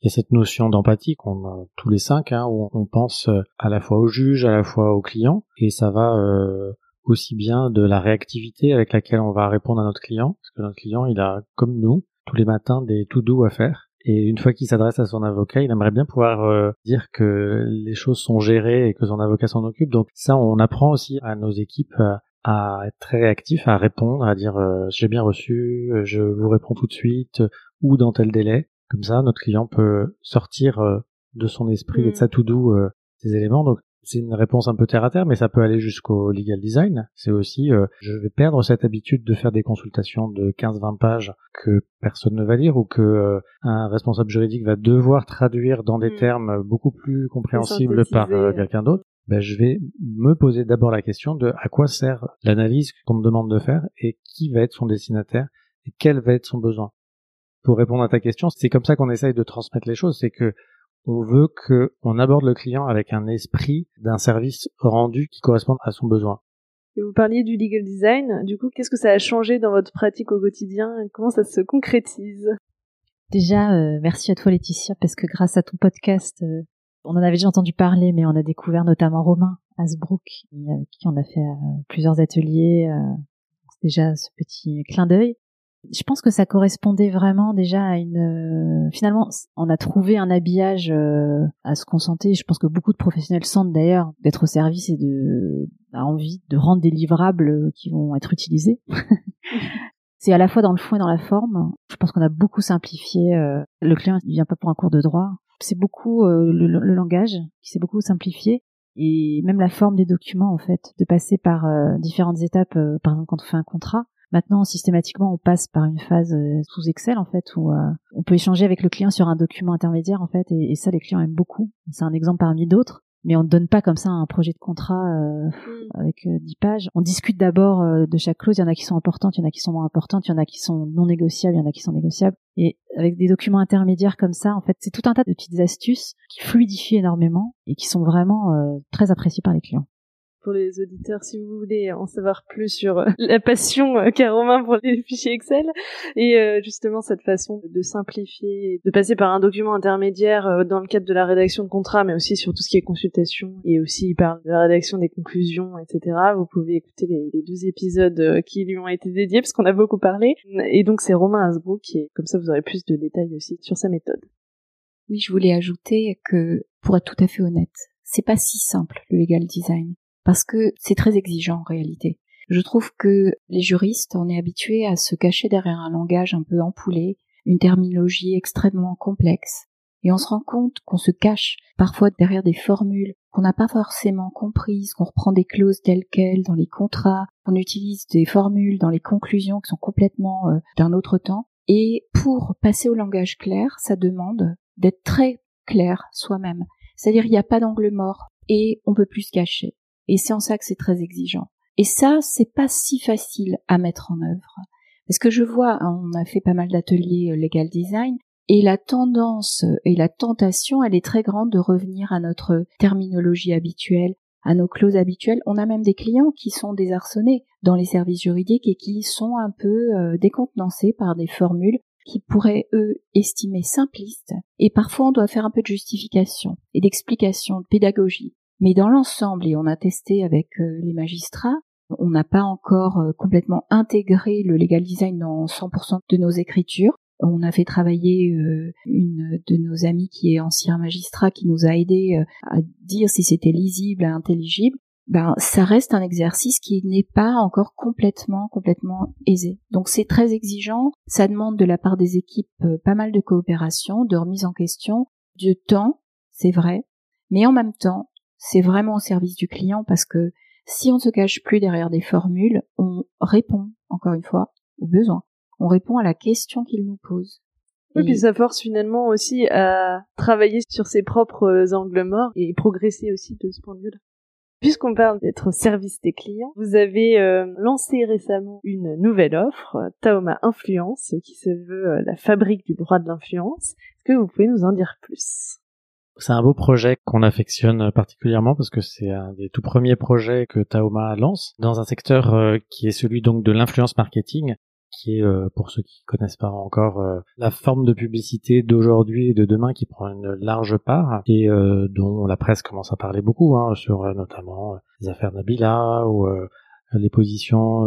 Il y a cette notion d'empathie qu'on a tous les cinq, hein, où on pense euh, à la fois au juge, à la fois au client, et ça va euh, aussi bien de la réactivité avec laquelle on va répondre à notre client, parce que notre client, il a, comme nous, tous les matins des to do à faire. Et une fois qu'il s'adresse à son avocat, il aimerait bien pouvoir euh, dire que les choses sont gérées et que son avocat s'en occupe. Donc ça, on apprend aussi à nos équipes à, à être très réactifs, à répondre, à dire euh, j'ai bien reçu, euh, je vous réponds tout de suite, ou dans tel délai. Comme ça, notre client peut sortir euh, de son esprit et Mm. de sa to-do euh, ces éléments. Donc, c'est une réponse un peu terre à terre, mais ça peut aller jusqu'au legal design. C'est aussi, euh, je vais perdre cette habitude de faire des consultations de 15-20 pages que personne ne va lire ou que euh, un responsable juridique va devoir traduire dans des Mm. termes beaucoup plus compréhensibles par euh, quelqu'un d'autre. Ben, je vais me poser d'abord la question de à quoi sert l'analyse qu'on me demande de faire et qui va être son destinataire et quel va être son besoin pour répondre à ta question, c'est comme ça qu'on essaye de transmettre les choses, c'est que on veut que on aborde le client avec un esprit d'un service rendu qui corresponde à son besoin. Et vous parliez du legal design, du coup, qu'est-ce que ça a changé dans votre pratique au quotidien? Comment ça se concrétise? Déjà, euh, merci à toi Laetitia, parce que grâce à ton podcast, euh, on en avait déjà entendu parler, mais on a découvert notamment Romain Asbrook, qui- avec qui on a fait euh, plusieurs ateliers. euh, c'est déjà ce petit clin d'œil. Je pense que ça correspondait vraiment déjà à une. euh, finalement, on a trouvé un habillage euh, à ce qu'on sentait. Je pense que beaucoup de professionnels sentent d'ailleurs d'être au service et de a envie de rendre des livrables euh, qui vont être utilisés. C'est à la fois dans le fond et dans la forme. Je pense qu'on a beaucoup simplifié. le client, il vient pas pour un cours de droit. C'est beaucoup euh, le, le langage qui s'est beaucoup simplifié et même la forme des documents en fait, de passer par euh, différentes étapes. euh, par exemple, quand on fait un contrat, Maintenant, systématiquement, on passe par une phase euh, sous Excel en fait où euh, on peut échanger avec le client sur un document intermédiaire en fait, et, et ça, les clients aiment beaucoup. C'est un exemple parmi d'autres mais on ne donne pas comme ça un projet de contrat euh, mm. avec euh, 10 pages. On discute d'abord euh, de chaque clause. Il y en a qui sont importantes, il y en a qui sont moins importantes, il y en a qui sont non négociables, il y en a qui sont négociables. Et avec des documents intermédiaires comme ça, en fait, c'est tout un tas de petites astuces qui fluidifient énormément et qui sont vraiment euh, très appréciées par les clients pour les auditeurs si vous voulez en savoir plus sur euh, la passion euh, qu'a Romain pour les fichiers Excel et euh, justement cette façon de simplifier, de passer par un document intermédiaire dans le cadre de la rédaction de contrat, mais aussi sur tout ce qui est consultation et aussi de la rédaction des conclusions, etc. Vous pouvez écouter les, deux épisodes qui lui ont été dédiés parce qu'on a beaucoup parlé. Et donc c'est Romain Hasbro qui est comme ça vous aurez plus de détails aussi sur sa méthode. Oui, je voulais ajouter que pour être tout à fait honnête, c'est pas si simple le legal design parce que c'est très exigeant en réalité. Je trouve que les juristes, on est habitués à se cacher derrière un langage un peu empoulé, une terminologie extrêmement complexe, et on se rend compte qu'on se cache parfois derrière des formules qu'on n'a pas forcément comprises, qu'on reprend des clauses telles quelles dans les contrats, qu'on utilise des formules dans les conclusions qui sont complètement euh, d'un autre temps. Et pour passer au langage clair, ça demande d'être très clair soi-même. C'est-à-dire il n'y a pas d'angle mort et on peut plus se cacher. Et c'est en ça que c'est très exigeant. Et ça, c'est pas si facile à mettre en œuvre. Parce que je vois, on a fait pas mal d'ateliers euh, legal design, et la tendance et la tentation, elle est très grande de revenir à notre terminologie habituelle, à nos clauses habituelles. On a même des clients qui sont désarçonnés dans les services juridiques et qui sont un peu euh, décontenancés par des formules qui pourraient, eux, estimer simplistes. Et parfois, on doit faire un peu de justification et d'explication, de pédagogie. Mais dans l'ensemble, et on a testé avec euh, les magistrats, on n'a pas encore euh, complètement intégré le legal design dans 100% de nos écritures. On a fait travailler euh, une de nos amies qui est ancien magistrat qui nous a aidé à dire si c'était lisible, intelligible. Ben, ça reste un exercice qui n'est pas encore complètement, complètement aisé. Donc c'est très exigeant. Ça demande de la part des équipes pas mal de coopération, de remise en question, de temps, c'est vrai. Mais en même temps, c'est vraiment au service du client parce que si on ne se cache plus derrière des formules, on répond, encore une fois, aux besoins. On répond à la question qu'il nous pose. Oui, puis ça force finalement aussi à travailler sur ses propres angles morts et progresser aussi de ce point de vue-là. Puisqu'on parle d'être au service des clients, vous avez euh, lancé récemment une nouvelle offre, Taoma Influence, qui se veut euh, la fabrique du droit de l'influence. Est-ce que vous pouvez nous en dire plus? C'est un beau projet qu'on affectionne particulièrement parce que c'est un des tout premiers projets que Taoma lance dans un secteur euh, qui est celui donc de l'influence marketing qui est, euh, pour ceux qui connaissent pas encore, euh, la forme de publicité d'aujourd'hui et de demain qui prend une large part et dont la presse commence à parler beaucoup, hein, sur notamment les affaires Nabila ou les positions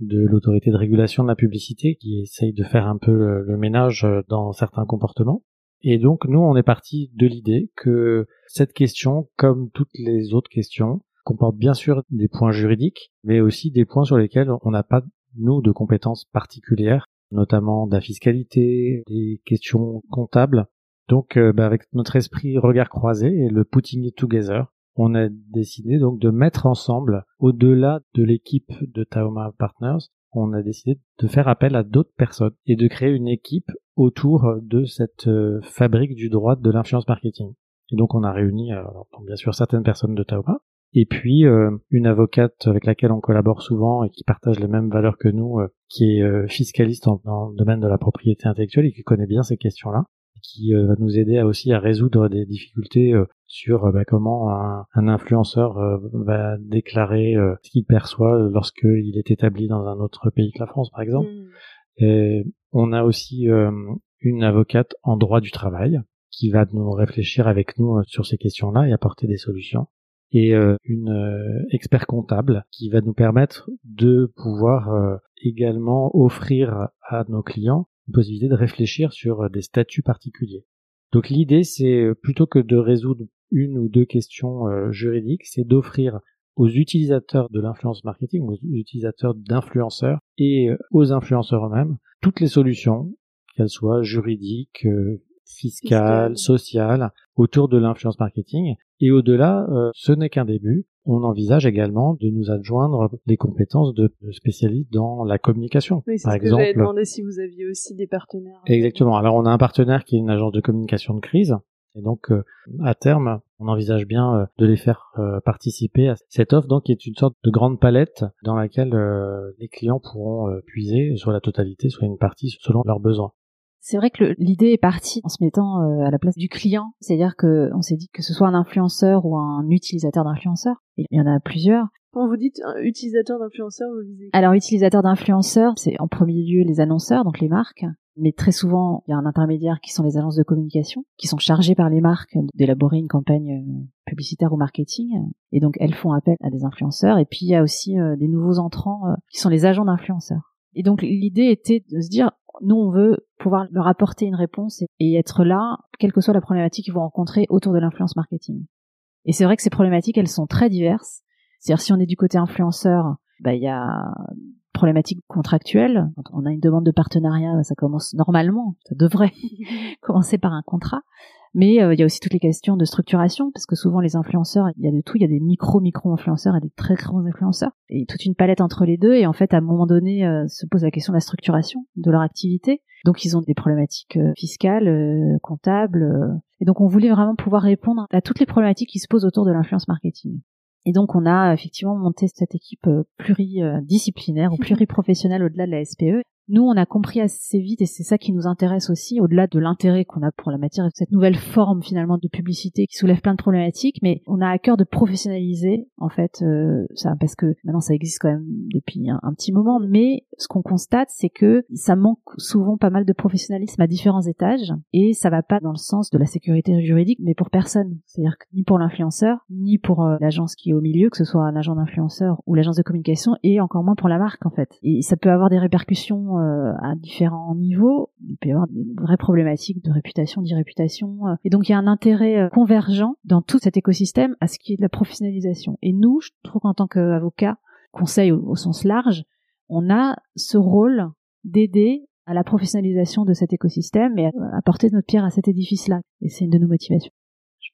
de l'autorité de régulation de la publicité qui essaye de faire un peu le ménage dans certains comportements. Et donc nous, on est parti de l'idée que cette question, comme toutes les autres questions, comporte bien sûr des points juridiques, mais aussi des points sur lesquels on n'a pas, nous, de compétences particulières, notamment de la fiscalité, des questions comptables. Donc euh, bah, avec notre esprit regard croisé et le putting it together, on a décidé donc de mettre ensemble, au-delà de l'équipe de Taoma Partners, on a décidé de faire appel à d'autres personnes et de créer une équipe autour de cette euh, fabrique du droit de l'influence marketing. Et donc on a réuni euh, bien sûr certaines personnes de Taoma et puis euh, une avocate avec laquelle on collabore souvent et qui partage les mêmes valeurs que nous, qui est fiscaliste dans le domaine de la propriété intellectuelle et qui connaît bien ces questions-là qui va nous aider aussi à résoudre des difficultés sur bah, comment un, influenceur va déclarer ce qu'il perçoit lorsqu'il est établi dans un autre pays que la France, par exemple. Hmm. Et on a aussi euh, une avocate en droit du travail qui va nous réfléchir avec nous euh, sur ces questions-là et apporter des solutions. Et euh, une expert comptable qui va nous permettre de pouvoir également offrir à nos clients une possibilité de réfléchir sur des statuts particuliers. Donc l'idée, c'est plutôt que de résoudre une ou deux questions juridiques, c'est d'offrir aux utilisateurs de l'influence marketing, aux utilisateurs d'influenceurs et aux influenceurs eux-mêmes toutes les solutions, qu'elles soient juridiques, euh, fiscales, sociales, autour de l'influence marketing. Et au-delà, euh, ce n'est qu'un début. On envisage également de nous adjoindre des compétences de spécialistes dans la communication. Oui, c'est Par ce que exemple, j'avais demandé si vous aviez aussi des partenaires. Exactement. Alors on a un partenaire qui est une agence de communication de crise. Et donc euh, à terme, on envisage bien euh, de les faire euh, participer à cette offre, donc qui est une sorte de grande palette dans laquelle les clients pourront puiser soit la totalité, soit une partie selon leurs besoins. C'est vrai que l'idée est partie en se mettant euh, à la place du client, c'est-à-dire que on s'est dit que ce soit un influenceur ou un utilisateur d'influenceur, il y en a plusieurs. Quand vous dites un utilisateur d'influenceur, vous visez. Alors utilisateur d'influenceurs, c'est en premier lieu les annonceurs, donc les marques, mais très souvent il y a un intermédiaire qui sont les agences de communication, qui sont chargées par les marques d'élaborer une campagne euh, publicitaire ou marketing, et donc elles font appel à des influenceurs. Et puis il y a aussi euh, des nouveaux entrants euh, qui sont les agents d'influenceurs. Et donc l'idée était de se dire, nous on veut pouvoir leur apporter une réponse et, être là, quelle que soit la problématique qu'ils vont rencontrer autour de l'influence marketing. Et c'est vrai que ces problématiques, elles sont très diverses. C'est-à-dire si on est du côté influenceur, bah, il y a problématiques contractuelles. Quand on a une demande de partenariat, ça commence normalement, ça devrait commencer par un contrat. Mais euh, il y a aussi toutes les questions de structuration, parce que souvent les influenceurs, il y a de tout, il y a des micro-micro-influenceurs et des très grands influenceurs, et toute une palette entre les deux, et en fait, à un moment donné, euh, se pose la question de la structuration de leur activité. Donc ils ont des problématiques euh, fiscales, euh, comptables, et donc on voulait vraiment pouvoir répondre à toutes les problématiques qui se posent autour de l'influence marketing. Et donc on a effectivement monté cette équipe pluridisciplinaire ou pluriprofessionnelle au-delà de la SPE. Nous, on a compris assez vite, et c'est ça qui nous intéresse aussi, au-delà de l'intérêt qu'on a pour la matière, cette nouvelle forme finalement de publicité qui soulève plein de problématiques, mais on a à cœur de professionnaliser en fait euh, ça, parce que maintenant ça existe quand même depuis un, petit moment, mais ce qu'on constate, c'est que ça manque souvent pas mal de professionnalisme à différents étages, et ça va pas dans le sens de la sécurité juridique, mais pour personne. C'est-à-dire que ni pour l'influenceur, ni pour euh, l'agence qui est au milieu, que ce soit un agent d'influenceur ou l'agence de communication, et encore moins pour la marque en fait. Et ça peut avoir des répercussions euh, à différents niveaux. Il peut y avoir des vraies problématiques de réputation, d'irréputation. euh. Et donc il y a un intérêt euh, convergent dans tout cet écosystème à ce qui est de la professionnalisation. Et nous, je trouve qu'en tant qu'avocat, conseil au, au sens large, on a ce rôle d'aider à la professionnalisation de cet écosystème et à apporter notre pierre à cet édifice-là. Et c'est une de nos motivations.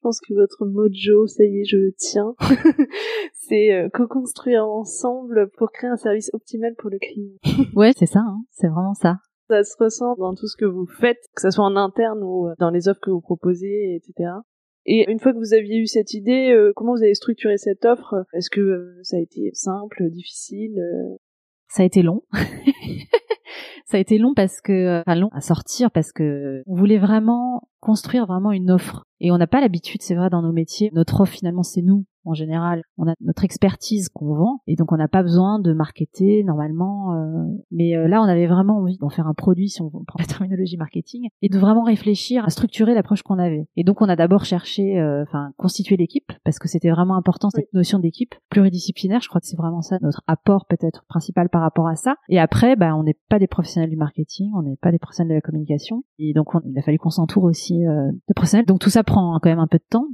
Je pense que votre mojo, ça y est, je le tiens. c'est euh, co-construire ensemble pour créer un service optimal pour le client. Ouais, c'est ça, hein, c'est vraiment ça. Ça se ressent dans tout ce que vous faites, que ce soit en interne ou euh, dans les offres que vous proposez, etc. Et une fois que vous aviez eu cette idée, euh, comment vous avez structuré cette offre? Est-ce que euh, ça a été simple, difficile euh? Ça a été long. ça a été long parce que, enfin long à sortir parce que on voulait vraiment construire vraiment une offre. Et on n'a pas l'habitude, c'est vrai, dans nos métiers. Notre offre, finalement, c'est nous, en général. On a notre expertise qu'on vend, et donc on n'a pas besoin de marketer normalement. euh, mais euh, là, on avait vraiment envie d'en faire un produit, si on prend la terminologie marketing, et de vraiment réfléchir à structurer l'approche qu'on avait. Et donc, on a d'abord cherché, euh, enfin, constituer l'équipe, parce que c'était vraiment important cette notion d'équipe pluridisciplinaire. Je crois que c'est vraiment ça notre apport peut-être principal par rapport à ça. Et après, bah, on n'est pas des professionnels du marketing, on n'est pas des professionnels de la communication, et donc on- il a fallu qu'on s'entoure aussi euh, de professionnels. Donc tout ça prend quand même un peu de temps.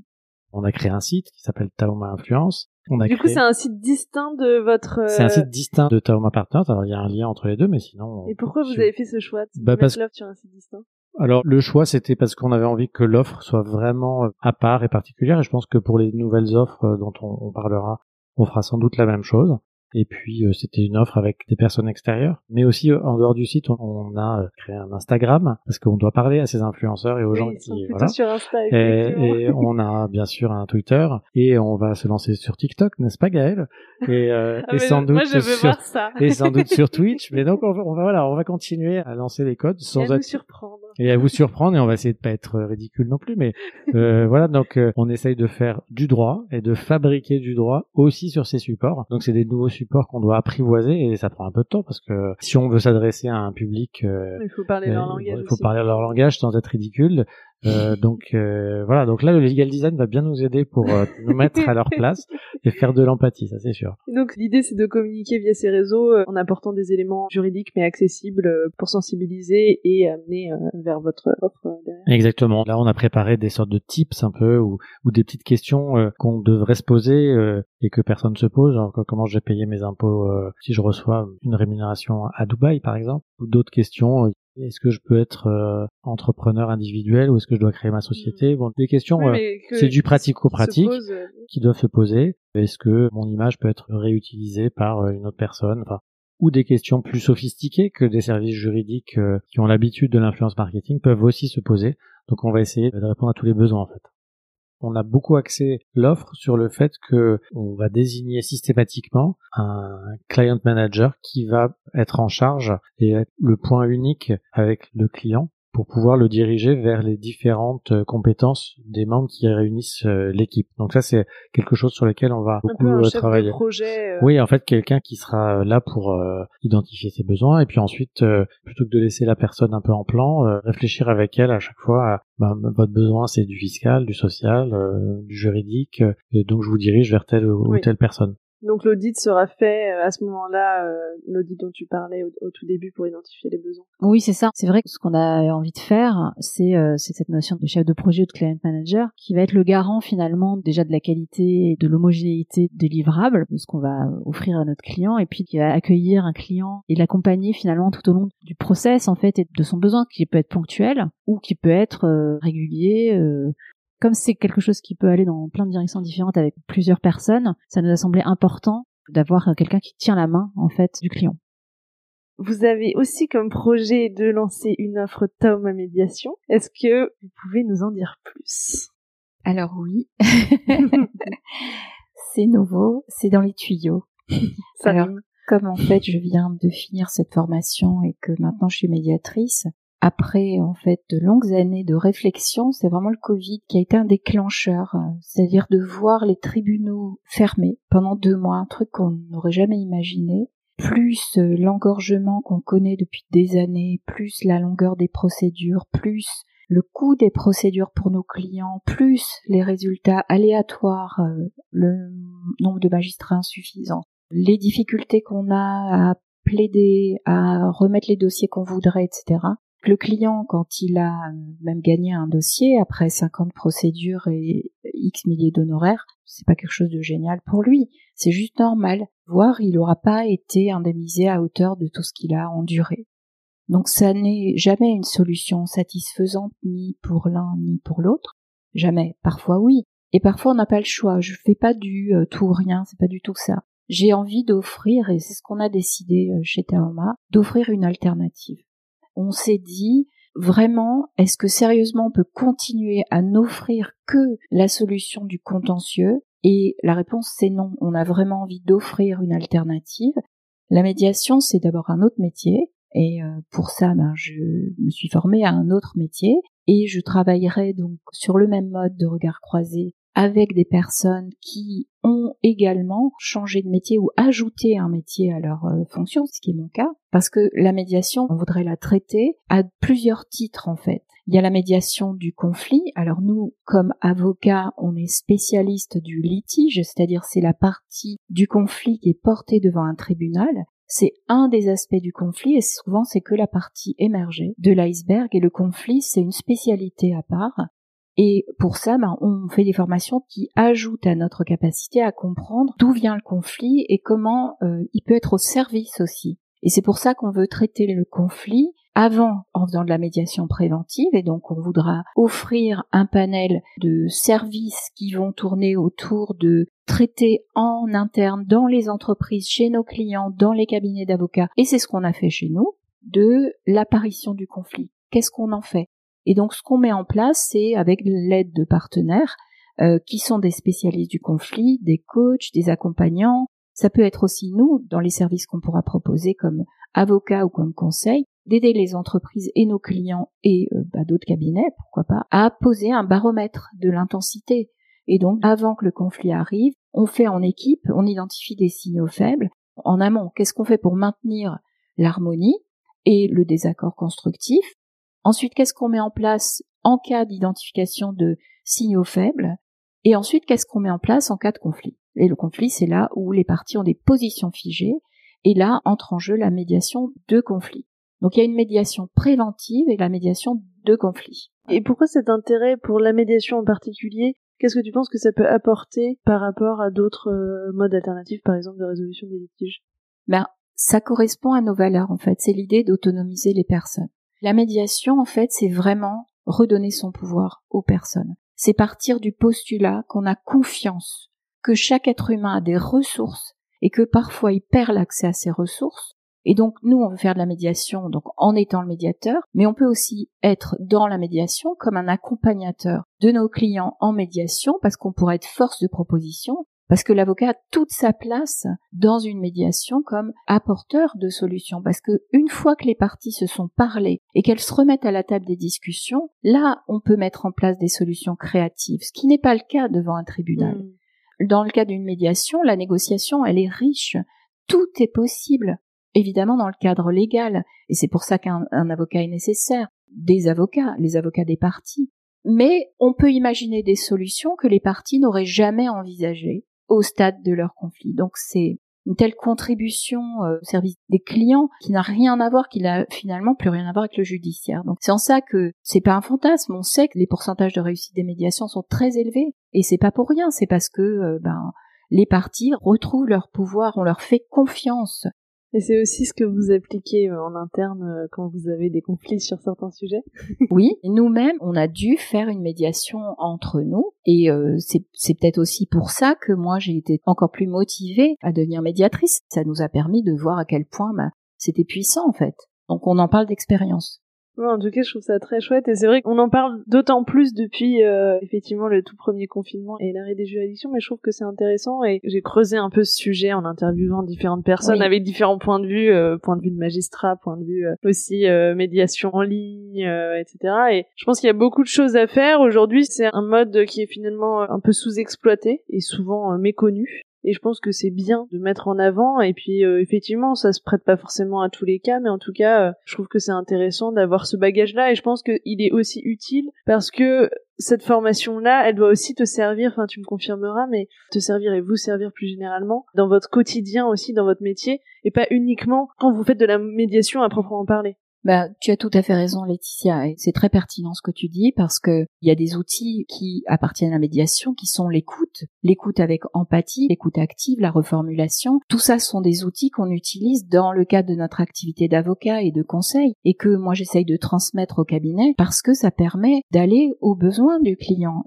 On a créé un site qui s'appelle Taoma Influence. On a Du coup, c'est un site distinct de votre... euh, c'est un site distinct de Taoma Partners. Alors il y a un lien entre les deux, mais sinon. on- Et pourquoi vous avez fait ce choix de Bah, parce- l'offre sur un site distinct? Alors le choix c'était parce qu'on avait envie que l'offre soit vraiment euh, à part et particulière et je pense que pour les nouvelles offres euh, dont on, on parlera, on fera sans doute la même chose. Et puis euh, c'était une offre avec des personnes extérieures, mais aussi euh, en dehors du site on, on a euh, créé un Instagram parce qu'on doit parler à ces influenceurs et aux Oui, gens qui voilà. sur Insta, Et, et on a bien sûr un Twitter et on va se lancer sur TikTok, n'est-ce pas Gaël? Et, euh, Ah, et sans doute moi, je veux sur voir ça. et sans doute sur Twitch. Mais donc on va, on va voilà, on va continuer à lancer les codes Et sans à nous être surprendre. et à vous surprendre et on va essayer de pas être ridicule non plus mais euh, voilà donc euh, on essaye de faire du droit et de fabriquer du droit aussi sur ces supports donc c'est des nouveaux supports qu'on doit apprivoiser et ça prend un peu de temps parce que si on veut s'adresser à un public euh, Il faut parler leur euh, langage il faut aussi. parler leur langage sans être ridicule Euh, donc euh, voilà donc là le legal design va bien nous aider pour euh, nous mettre à leur place et faire de l'empathie ça c'est sûr Et Donc l'idée c'est de communiquer via ces réseaux euh, en apportant des éléments juridiques mais accessibles euh, pour sensibiliser et amener euh, vers votre offre derrière. Exactement. Là, on a préparé des sortes de tips un peu ou, ou des petites questions euh, qu'on devrait se poser euh, et que personne se pose. Genre, comment je vais payer mes impôts euh, si je reçois une rémunération à Dubaï, par exemple, ou d'autres questions. Euh, Est-ce que je peux être euh, entrepreneur individuel ou est-ce que je dois créer ma société? Bon, des questions, euh, c'est du pratico-pratique euh, qui doivent se poser. Est-ce que mon image peut être réutilisée par une autre personne? Enfin, Ou des questions plus sophistiquées que des services juridiques qui ont l'habitude de l'influence marketing peuvent aussi se poser. Donc on va essayer de répondre à tous les besoins en fait on a beaucoup axé l'offre sur le fait que on va désigner systématiquement un client manager qui va être en charge et être le point unique avec le client pour pouvoir le diriger vers les différentes euh, compétences des membres qui réunissent euh, l'équipe. Donc ça c'est quelque chose sur lequel on va beaucoup un euh, travailler. projet, Oui, en fait quelqu'un qui sera là pour identifier ses besoins et puis ensuite plutôt que de laisser la personne un peu en plan, réfléchir avec elle à chaque fois à ben, votre besoin c'est du fiscal, du social, du juridique et donc je vous dirige vers telle ou telle personne. Donc l'audit sera fait euh, à ce moment-là, euh, l'audit dont tu parlais au, tout début pour identifier les besoins. Oui, c'est ça. C'est vrai que ce qu'on a envie de faire, c'est euh, cette notion de chef de projet ou de client manager qui va être le garant finalement déjà de la qualité et de l'homogénéité des de ce qu'on va offrir à notre client, et puis qui va accueillir un client et l'accompagner finalement tout au long du process en fait et de son besoin qui peut être ponctuel ou qui peut être régulier comme c'est quelque chose qui peut aller dans plein de directions différentes avec plusieurs personnes, ça nous a semblé important d'avoir quelqu'un qui tient la main en fait du client. Vous avez aussi comme projet de lancer une offre Taoma Médiation. Est-ce que vous pouvez nous en dire plus? Alors oui, c'est nouveau, c'est dans les tuyaux. Alors, comme en fait je viens de finir cette formation et que maintenant je suis médiatrice, après en fait de longues années de réflexion, c'est vraiment le Covid qui a été un déclencheur, euh, c'est-à-dire de voir les tribunaux fermés pendant deux mois, un truc qu'on n'aurait jamais imaginé, plus euh, l'engorgement qu'on connaît depuis des années, plus la longueur des procédures, plus le coût des procédures pour nos clients, plus les résultats aléatoires, euh, le nombre de magistrats insuffisants, les difficultés qu'on a à plaider, à remettre les dossiers qu'on voudrait, etc. Le client, quand il a même gagné un dossier après 50 procédures et X milliers d'honoraires, c'est pas quelque chose de génial pour lui. C'est juste normal. Voire il n'aura pas été indemnisé à hauteur de tout ce qu'il a enduré. Donc ça n'est jamais une solution satisfaisante ni pour l'un ni pour l'autre. Jamais. Parfois oui. Et parfois on n'a pas le choix. Je fais pas du euh, tout ou rien. C'est pas du tout ça. J'ai envie d'offrir, et c'est ce qu'on a décidé euh, chez Taoma, d'offrir une alternative on s'est dit vraiment, est-ce que sérieusement on peut continuer à n'offrir que la solution du contentieux? Et la réponse c'est non, on a vraiment envie d'offrir une alternative. La médiation, c'est d'abord un autre métier, et euh, pour ça, ben, je me suis formée à un autre métier, et je travaillerai donc sur le même mode de regard croisé avec des personnes qui ont également changé de métier ou ajouté un métier à leur euh, fonction, ce qui est mon cas, parce que la médiation, on voudrait la traiter à plusieurs titres en fait. Il y a la médiation du conflit. Alors nous, comme avocats, on est spécialiste du litige, c'est-à-dire c'est la partie du conflit qui est portée devant un tribunal. C'est un des aspects du conflit et souvent c'est que la partie émergée de l'iceberg et le conflit c'est une spécialité à part et pour ça, ben, on fait des formations qui ajoutent à notre capacité à comprendre d'où vient le conflit et comment euh, il peut être au service aussi. Et c'est pour ça qu'on veut traiter le conflit avant en faisant de la médiation préventive et donc on voudra offrir un panel de services qui vont tourner autour de traiter en interne dans les entreprises, chez nos clients, dans les cabinets d'avocats et c'est ce qu'on a fait chez nous de l'apparition du conflit. Qu'est-ce qu'on en fait? Et donc ce qu'on met en place, c'est avec l'aide de partenaires euh, qui sont des spécialistes du conflit, des coachs, des accompagnants. Ça peut être aussi nous, dans les services qu'on pourra proposer comme avocats ou comme conseil, d'aider les entreprises et nos clients et euh, bah, d'autres cabinets, pourquoi pas, à poser un baromètre de l'intensité. Et donc, avant que le conflit arrive, on fait en équipe, on identifie des signaux faibles. En amont, qu'est-ce qu'on fait pour maintenir l'harmonie et le désaccord constructif? Ensuite, qu'est-ce qu'on met en place en cas d'identification de signaux faibles? Et ensuite, qu'est-ce qu'on met en place en cas de conflit? Et le conflit, c'est là où les parties ont des positions figées, et là entre en jeu la médiation de conflit. Donc il y a une médiation préventive et la médiation de conflit. Et pourquoi cet intérêt pour la médiation en particulier? Qu'est-ce que tu penses que ça peut apporter par rapport à d'autres euh, modes alternatifs, par exemple, de résolution des litiges? Ben, ça correspond à nos valeurs, en fait. C'est l'idée d'autonomiser les personnes. La médiation, en fait, c'est vraiment redonner son pouvoir aux personnes. C'est partir du postulat qu'on a confiance, que chaque être humain a des ressources et que parfois il perd l'accès à ces ressources. Et donc nous, on veut faire de la médiation, donc en étant le médiateur, mais on peut aussi être dans la médiation comme un accompagnateur de nos clients en médiation, parce qu'on pourrait être force de proposition, parce que l'avocat a toute sa place dans une médiation comme apporteur de solutions. Parce que une fois que les parties se sont parlé et qu'elles se remettent à la table des discussions, là, on peut mettre en place des solutions créatives, ce qui n'est pas le cas devant un tribunal. Hmm. Dans le cas d'une médiation, la négociation, elle est riche. Tout est possible. Évidemment, dans le cadre légal. Et c'est pour ça qu'un avocat est nécessaire. Des avocats, les avocats des parties. Mais on peut imaginer des solutions que les parties n'auraient jamais envisagées au stade de leur conflit. Donc c'est une telle contribution euh, au service des clients qui n'a rien à voir, qui n'a finalement plus rien à voir avec le judiciaire. Donc c'est en ça que c'est pas un fantasme. On sait que les pourcentages de réussite des médiations sont très élevés et c'est pas pour rien. C'est parce que euh, ben les parties retrouvent leur pouvoir, on leur fait confiance. Et c'est aussi ce que vous appliquez euh, en interne euh, quand vous avez des conflits sur certains sujets Oui, nous-mêmes, on a dû faire une médiation entre nous. Et euh, c'est peut-être aussi pour ça que moi, j'ai été encore plus motivée à devenir médiatrice. Ça nous a permis de voir à quel point bah, c'était puissant, en fait. Donc on en parle d'expérience en tout cas, je trouve ça très chouette et c'est vrai qu'on en parle d'autant plus depuis euh, effectivement le tout premier confinement et l'arrêt des juridictions, mais je trouve que c'est intéressant et j'ai creusé un peu ce sujet en interviewant différentes personnes avec différents points de vue, euh, point de vue de magistrat, point de vue euh, aussi médiation en ligne, etc. Et je pense qu'il y a beaucoup de choses à faire. Aujourd'hui, c'est un mode qui est finalement un peu sous-exploité et souvent méconnu et je pense que c'est bien de mettre en avant. Et puis euh, effectivement ça se prête pas forcément à tous les cas mais en tout cas euh, je trouve que c'est intéressant d'avoir ce bagage là et je pense qu'il est aussi utile parce que cette formation là elle doit aussi te servir enfin tu me confirmeras mais te servir et vous servir plus généralement dans votre quotidien aussi dans votre métier et pas uniquement quand vous faites de la médiation à proprement parler bah, tu as tout à fait raison, Laetitia, et c'est très pertinent ce que tu dis parce que il y a des outils qui appartiennent à la médiation, qui sont l'écoute, l'écoute avec empathie, l'écoute active, la reformulation. Tout ça sont des outils qu'on utilise dans le cadre de notre activité d'avocat et de conseil, et que moi j'essaye de transmettre au cabinet parce que ça permet d'aller aux besoins du client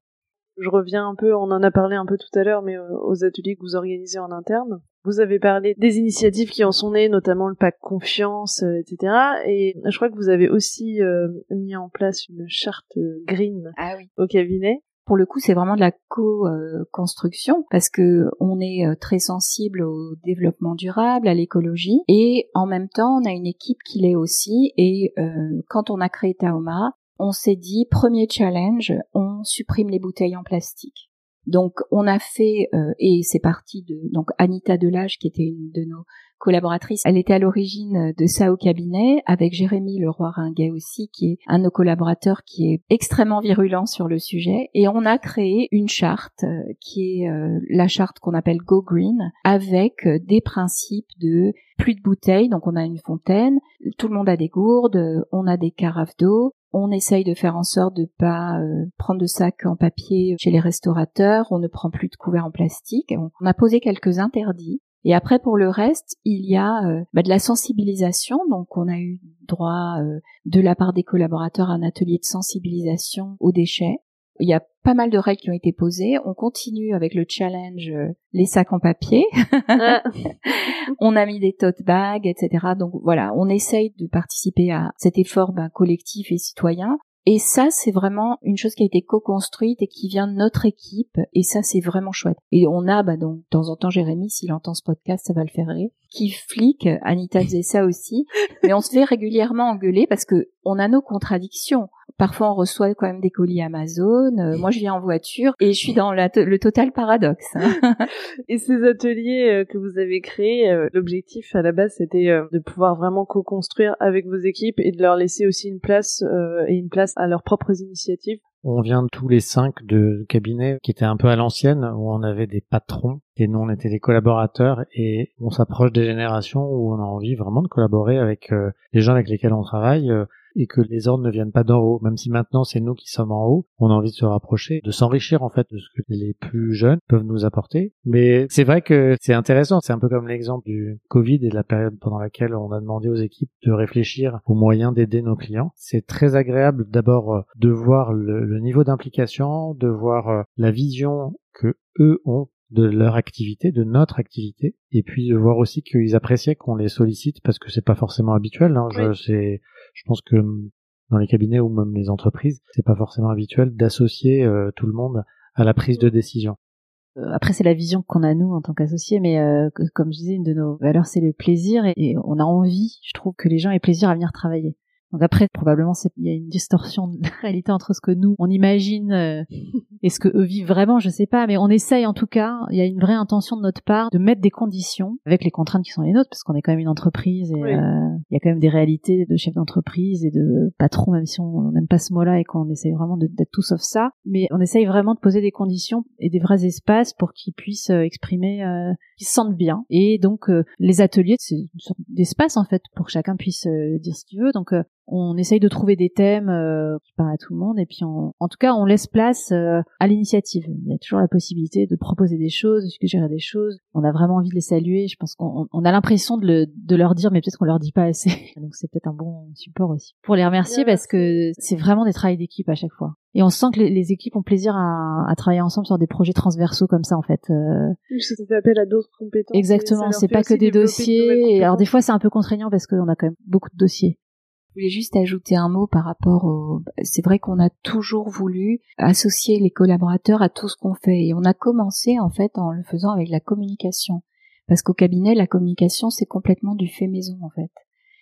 je reviens un peu, on en a parlé un peu tout à l'heure, mais euh, aux ateliers que vous organisez en interne. Vous avez parlé des initiatives qui en sont nées, notamment le pack confiance, euh, etc. Et je crois que vous avez aussi euh, mis en place une charte green ah au cabinet. Pour le coup, c'est vraiment de la co-construction parce que on est très sensible au développement durable, à l'écologie, et en même temps, on a une équipe qui l'est aussi. Et quand on a créé Taoma, on s'est dit premier challenge, on supprime les bouteilles en plastique. Donc on a fait euh, et c'est parti de donc Anita Delage qui était une de nos collaboratrices. Elle était à l'origine de ça au cabinet avec Jérémy Leroy Ringuet aussi qui est un de nos collaborateurs qui est extrêmement virulent sur le sujet et on a créé une charte euh, qui est euh, la charte qu'on appelle Go Green avec des principes de plus de bouteilles donc on a une fontaine, tout le monde a des gourdes, on a des carafes d'eau, on essaye de faire en sorte de pas euh, prendre de sacs en papier chez les restaurateurs. On ne prend plus de couverts en plastique. On, a posé quelques interdits. Et après, pour le reste, il y a euh, bah, de la sensibilisation. Donc, on a eu droit euh, de la part des collaborateurs à un atelier de sensibilisation aux déchets. Il y a pas mal de règles qui ont été posées. On continue avec le challenge euh, les sacs en papier. on a mis des tote bags, etc. Donc voilà, on essaye de participer à cet effort ben, collectif et citoyen. Et ça, c'est vraiment une chose qui a été co-construite et qui vient de notre équipe. Et ça, c'est vraiment chouette. Et on a, bah, donc, de temps en temps, Jérémy, s'il entend ce podcast, ça va le faire rire, qui flique. Anita faisait ça aussi. Mais on se fait régulièrement engueuler parce que on a nos contradictions. Parfois, on reçoit quand même des colis Amazon. Euh, moi, je viens en voiture et je suis dans le total paradoxe. Hein. et ces ateliers euh, que vous avez créés, euh, l'objectif à la base, c'était de pouvoir vraiment co-construire avec vos équipes et de leur laisser aussi une place et une place à leurs propres initiatives. On vient tous les cinq de cabinets qui étaient un peu à l'ancienne, où on avait des patrons et nous on était des collaborateurs et on s'approche des générations où on a envie vraiment de collaborer avec les gens avec lesquels on travaille et que les ordres ne viennent pas d'en haut. Même si maintenant c'est nous qui sommes en haut, on a envie de se rapprocher, de s'enrichir en fait de ce que les plus jeunes peuvent nous apporter. Mais c'est vrai que c'est intéressant. C'est un peu comme l'exemple du Covid et de la période pendant laquelle on a demandé aux équipes de réfléchir aux moyens d'aider nos clients. C'est très agréable d'abord euh, de voir le, le niveau d'implication, de voir euh, la vision que eux ont de leur activité, de notre activité, et puis de voir aussi qu'ils appréciaient qu'on les sollicite parce que c'est pas forcément habituel. Hein. Je, c'est, je pense que dans les cabinets ou même les entreprises, c'est pas forcément habituel d'associer euh, tout le monde à la prise de décision. Euh, après, c'est la vision qu'on a nous en tant qu'associés, mais euh, comme je disais, une de nos valeurs, c'est le plaisir, et, on a envie, je trouve, que les gens aient plaisir à venir travailler. Donc après, probablement, il y a une distorsion de la réalité entre ce que nous, on imagine euh, et ce que eux vivent vraiment, je sais pas, mais on essaye en tout cas, il y a une vraie intention de notre part de mettre des conditions avec les contraintes qui sont les nôtres, parce qu'on est quand même une entreprise et euh, il y a quand même des réalités de chef d'entreprise et de patron, même si on n'aime pas ce mot-là et qu'on essaye vraiment d'être tout sauf ça, mais on essaye vraiment de poser des conditions et des vrais espaces pour qu'ils puissent euh, exprimer, qu'ils se sentent bien. Et donc les ateliers, c'est une sorte d'espace en fait pour que chacun puisse dire ce qu'il veut. Donc on essaye de trouver des thèmes euh, qui parlent à tout le monde et puis on, en tout cas on laisse place euh, à l'initiative. Il y a toujours la possibilité de proposer des choses, de suggérer des choses. On a vraiment envie de les saluer. Je pense qu'on on a l'impression de, le, de leur dire, mais peut-être qu'on leur dit pas assez. Donc c'est peut-être un bon support aussi pour les remercier parce que c'est vraiment des travails d'équipe à chaque fois. Et on sent que les, équipes ont plaisir à, à, travailler ensemble sur des projets transversaux comme ça en fait. Euh... Ça fait appel à d'autres compétences. Exactement, c'est pas que des dossiers. Et alors des fois c'est un peu contraignant parce qu'on a quand même beaucoup de dossiers. Je voulais juste ajouter un mot par rapport au... C'est vrai qu'on a toujours voulu associer les collaborateurs à tout ce qu'on fait et on a commencé en fait en le faisant avec la communication. Parce qu'au cabinet, la communication, c'est complètement du fait maison en fait.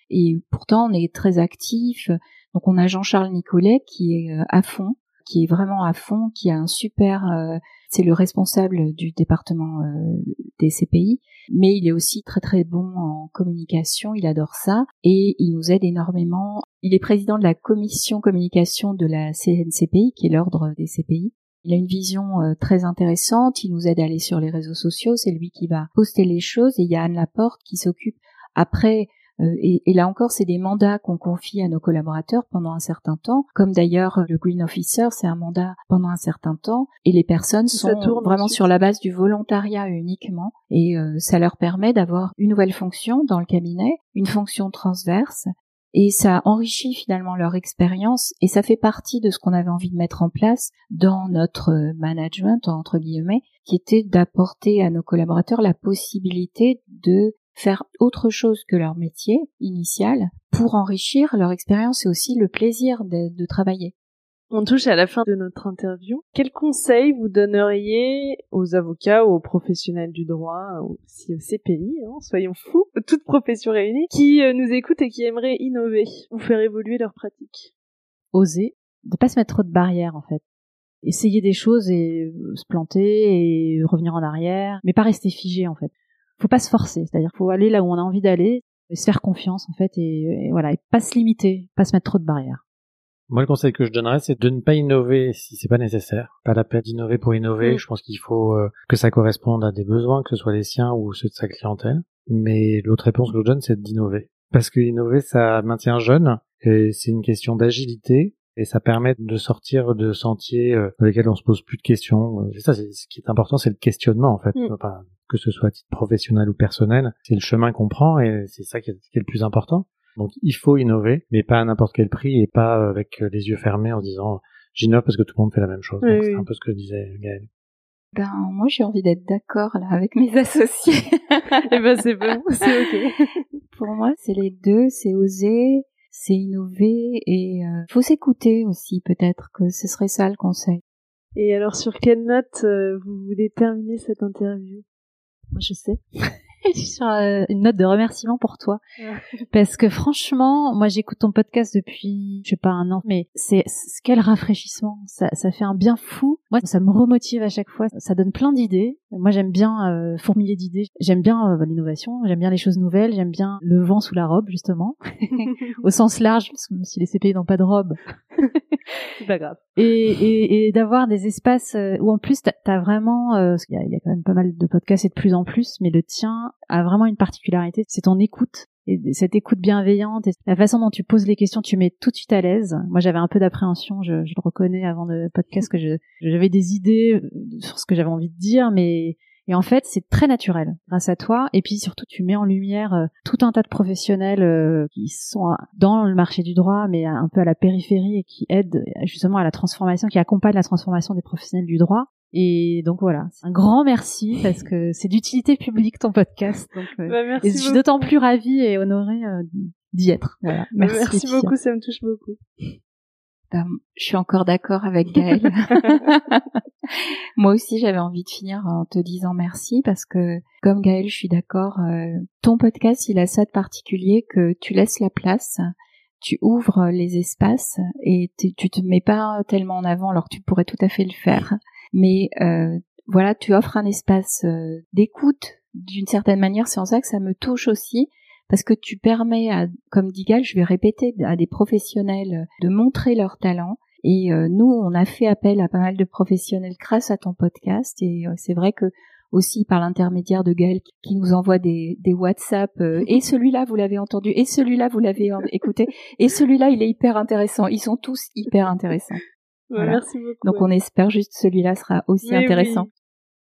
Et pourtant, on est très actif. Donc on a Jean-Charles Nicolet qui est euh, à fond, qui est vraiment à fond, qui a un super... Euh, c'est le responsable du département euh, des CPI, mais il est aussi très très bon en communication, il adore ça et il nous aide énormément. Il est président de la commission communication de la CNCPI, qui est l'ordre des CPI. Il a une vision euh, très intéressante, il nous aide à aller sur les réseaux sociaux, c'est lui qui va poster les choses et il y a Anne Laporte qui s'occupe après euh, et, là encore, c'est des mandats qu'on confie à nos collaborateurs pendant un certain temps, comme d'ailleurs le Green Officer, c'est un mandat pendant un certain temps, et les personnes sont vraiment sur la base du volontariat uniquement, et euh, ça leur permet d'avoir une nouvelle fonction dans le cabinet, une fonction transverse, et ça enrichit finalement leur expérience. Et ça fait partie de ce qu'on avait envie de mettre en place dans notre management entre guillemets qui était d'apporter à nos collaborateurs la possibilité de faire autre chose que leur métier initial pour enrichir leur expérience et aussi le plaisir de, travailler. On touche à la fin de notre interview. Quels conseils vous donneriez aux avocats ou aux professionnels du droit, aussi aux CPI, hein, soyons fous, toutes professions réunies, qui euh, nous écoutent et qui aimeraient innover ou faire évoluer leurs pratiques Oser, de pas se mettre trop de barrières en fait. Essayer des choses et se planter et revenir en arrière, mais pas rester figé en fait faut pas se forcer, c'est-à-dire faut aller là où on a envie d'aller, et se faire confiance en fait, et, voilà, et pas se limiter, pas se mettre trop de barrières. Moi, le conseil que je donnerais, c'est de ne pas innover si c'est pas nécessaire. Pas la peine d'innover pour innover. Mm. Je pense qu'il faut euh, que ça corresponde à des besoins, que ce soit les siens ou ceux de sa clientèle. Mais l'autre réponse que je donne, c'est d'innover. Parce que innover, ça maintient jeune, et c'est une question d'agilité, et ça permet de sortir de sentiers euh, dans lesquels on se pose plus de questions. C'est ça, ce qui est important, c'est le questionnement en fait. Mm que ce soit à titre professionnel ou personnel, c'est le chemin qu'on prend et c'est ça qui est, le plus important. Donc il faut innover, mais pas à n'importe quel prix et pas avec les yeux fermés en se disant j'innove parce que tout le monde fait la même chose. c'est un peu ce que disait Gaël. Ben moi j'ai envie d'être d'accord là avec mes associés. et eh ben c'est bon, c'est ok. Pour moi c'est les deux, c'est oser, c'est innover et euh, faut s'écouter aussi peut-être que ce serait ça le conseil. Et alors sur quelle note euh, vous voulez terminer cette interview? Moi je sais. sur euh, une note de remerciement pour toi parce que franchement moi j'écoute ton podcast depuis je sais pas un an mais c'est quel rafraîchissement ça, ça fait un bien fou moi ça me remotive à chaque fois. Ça donne plein d'idées. Moi j'aime bien euh, fourmiller d'idées. J'aime bien euh, l'innovation. J'aime bien les choses nouvelles. J'aime bien le vent sous la robe justement. Au sens large parce que même si les CPI n'ont pas de robe. C'est pas grave. Et, et, et d'avoir des espaces où en plus t'as as vraiment il y a, y a quand même pas mal de podcasts et de plus en plus mais le tien a vraiment une particularité, c'est ton écoute. Et cette écoute bienveillante et la façon dont tu poses les questions, tu mets tout de suite à l'aise. Moi, j'avais un peu d'appréhension, je, le reconnais avant le podcast que j'avais des idées sur ce que j'avais envie de dire, mais et en fait, c'est très naturel grâce à toi. Et puis surtout, tu mets en lumière euh, tout un tas de professionnels euh, qui sont dans le marché du droit, mais un peu à la périphérie et qui aident justement à la transformation, qui accompagnent la transformation des professionnels du droit. Et donc voilà, un grand merci parce que c'est d'utilité publique ton podcast. Donc, euh, bah, merci et je suis d'autant plus ravie et honorée d'y être. Voilà. Merci, merci beaucoup, ça me touche beaucoup. Ben, je suis encore d'accord avec Gaëlle. Moi aussi, j'avais envie de finir en te disant merci parce que, comme Gaëlle, je suis d'accord. Euh, ton podcast, il a ça de particulier que tu laisses la place, tu ouvres les espaces et tu te mets pas tellement en avant alors que tu pourrais tout à fait le faire. Mais euh, voilà, tu offres un espace euh, d'écoute d'une certaine manière. C'est en ça que ça me touche aussi parce que tu permets, à, comme dit Gal, je vais répéter, à des professionnels de montrer leur talent. Et euh, nous, on a fait appel à pas mal de professionnels grâce à ton podcast. Et euh, c'est vrai que aussi par l'intermédiaire de Gaël qui nous envoie des, des WhatsApp euh, et celui-là vous l'avez entendu et celui-là vous l'avez écouté et celui-là il est hyper intéressant. Ils sont tous hyper intéressants. Merci beaucoup donc on espère juste celui-là sera aussi intéressant.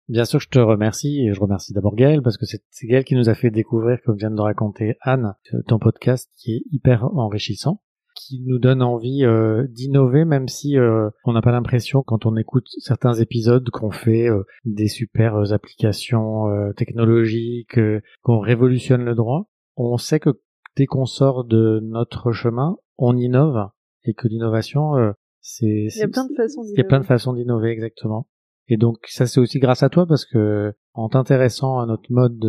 Bien sûr, je te remercie et je remercie d'abord Gaël parce que c'est Gaël qui nous a fait découvrir, comme vient de le raconter Anne, ton podcast qui est hyper enrichissant, qui nous donne envie euh, d'innover, même si euh, on n'a pas l'impression quand on écoute certains épisodes qu'on fait euh, des super applications technologiques, qu'on révolutionne le droit. On sait que dès qu'on sort de notre chemin, on innove et que l'innovation, c'est il y a plein de façons d'innover. Il y a plein de façons d'innover exactement. Et donc ça c'est aussi grâce à toi parce que en t'intéressant à notre mode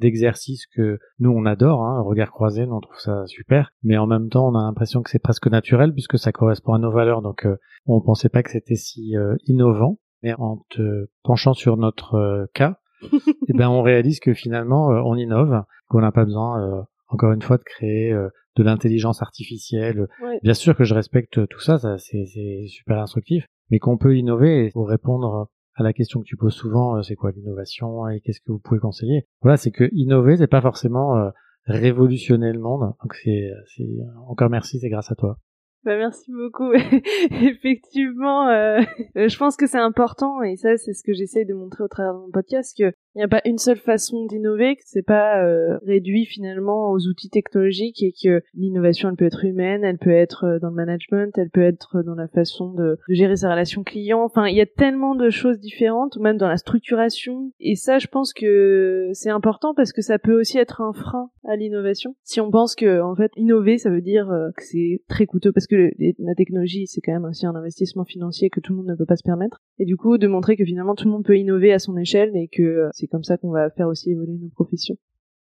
d'exercice que nous on adore, hein, regard croisé, nous on trouve ça super, mais en même temps on a l'impression que c'est presque naturel puisque ça correspond à nos valeurs, donc euh, on pensait pas que c'était si euh, innovant, mais en te penchant sur notre euh, cas, eh ben on réalise que finalement on innove, qu'on n'a pas besoin encore une fois de créer de l'intelligence artificielle. Bien sûr que je respecte tout ça, ça c'est super instructif, mais qu'on peut innover pour répondre à la question que tu poses souvent, euh, c'est quoi l'innovation et qu'est-ce que vous pouvez conseiller? Voilà, c'est que innover, c'est pas forcément euh, révolutionner le monde. Donc c'est, c'est encore merci, c'est grâce à toi. Bah, merci beaucoup. Effectivement, euh, je pense que c'est important et ça c'est ce que j'essaye de montrer au travers de mon podcast que il n'y a pas une seule façon d'innover, que c'est pas euh, réduit finalement aux outils technologiques et que l'innovation elle peut être humaine, elle peut être euh, dans le management, elle peut être dans la façon de, gérer sa relation client. Enfin, il y a tellement de choses différentes, même dans la structuration. Et ça, je pense que c'est important parce que ça peut aussi être un frein à l'innovation. Si on pense que en fait innover, ça veut dire euh, que c'est très coûteux parce que la technologie c'est quand même aussi un investissement financier que tout le monde ne peut pas se permettre. Et du coup, de montrer que finalement tout le monde peut innover à son échelle et que c'est comme ça qu'on va faire aussi évoluer nos professions.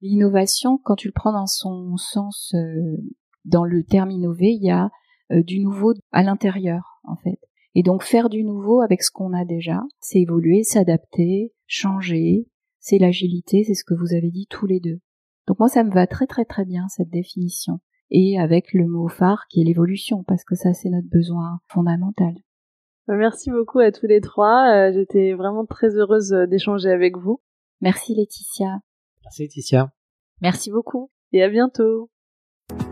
L'innovation, quand tu le prends dans son sens, euh, dans le terme innover, il y a euh, du nouveau à l'intérieur, en fait. Et donc faire du nouveau avec ce qu'on a déjà, c'est évoluer, s'adapter, changer, c'est l'agilité, c'est ce que vous avez dit tous les deux. Donc moi, ça me va très très très bien cette définition. Et avec le mot phare qui est l'évolution, parce que ça, c'est notre besoin fondamental. Bah, merci beaucoup à tous les trois. Euh, j'étais vraiment très heureuse d'échanger avec vous. Merci Laetitia. Merci Laetitia. Merci beaucoup. Et à bientôt.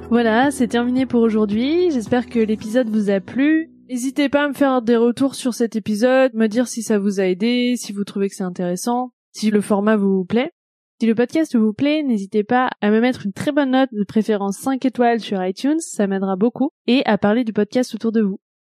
Voilà, c'est terminé pour aujourd'hui. J'espère que l'épisode vous a plu. N'hésitez pas à me faire des retours sur cet épisode, me dire si ça vous a aidé, si vous trouvez que c'est intéressant, si le format vous plaît. Si le podcast vous plaît, n'hésitez pas à me mettre une très bonne note, de préférence 5 étoiles sur iTunes, ça m'aidera beaucoup, et à parler du podcast autour de vous.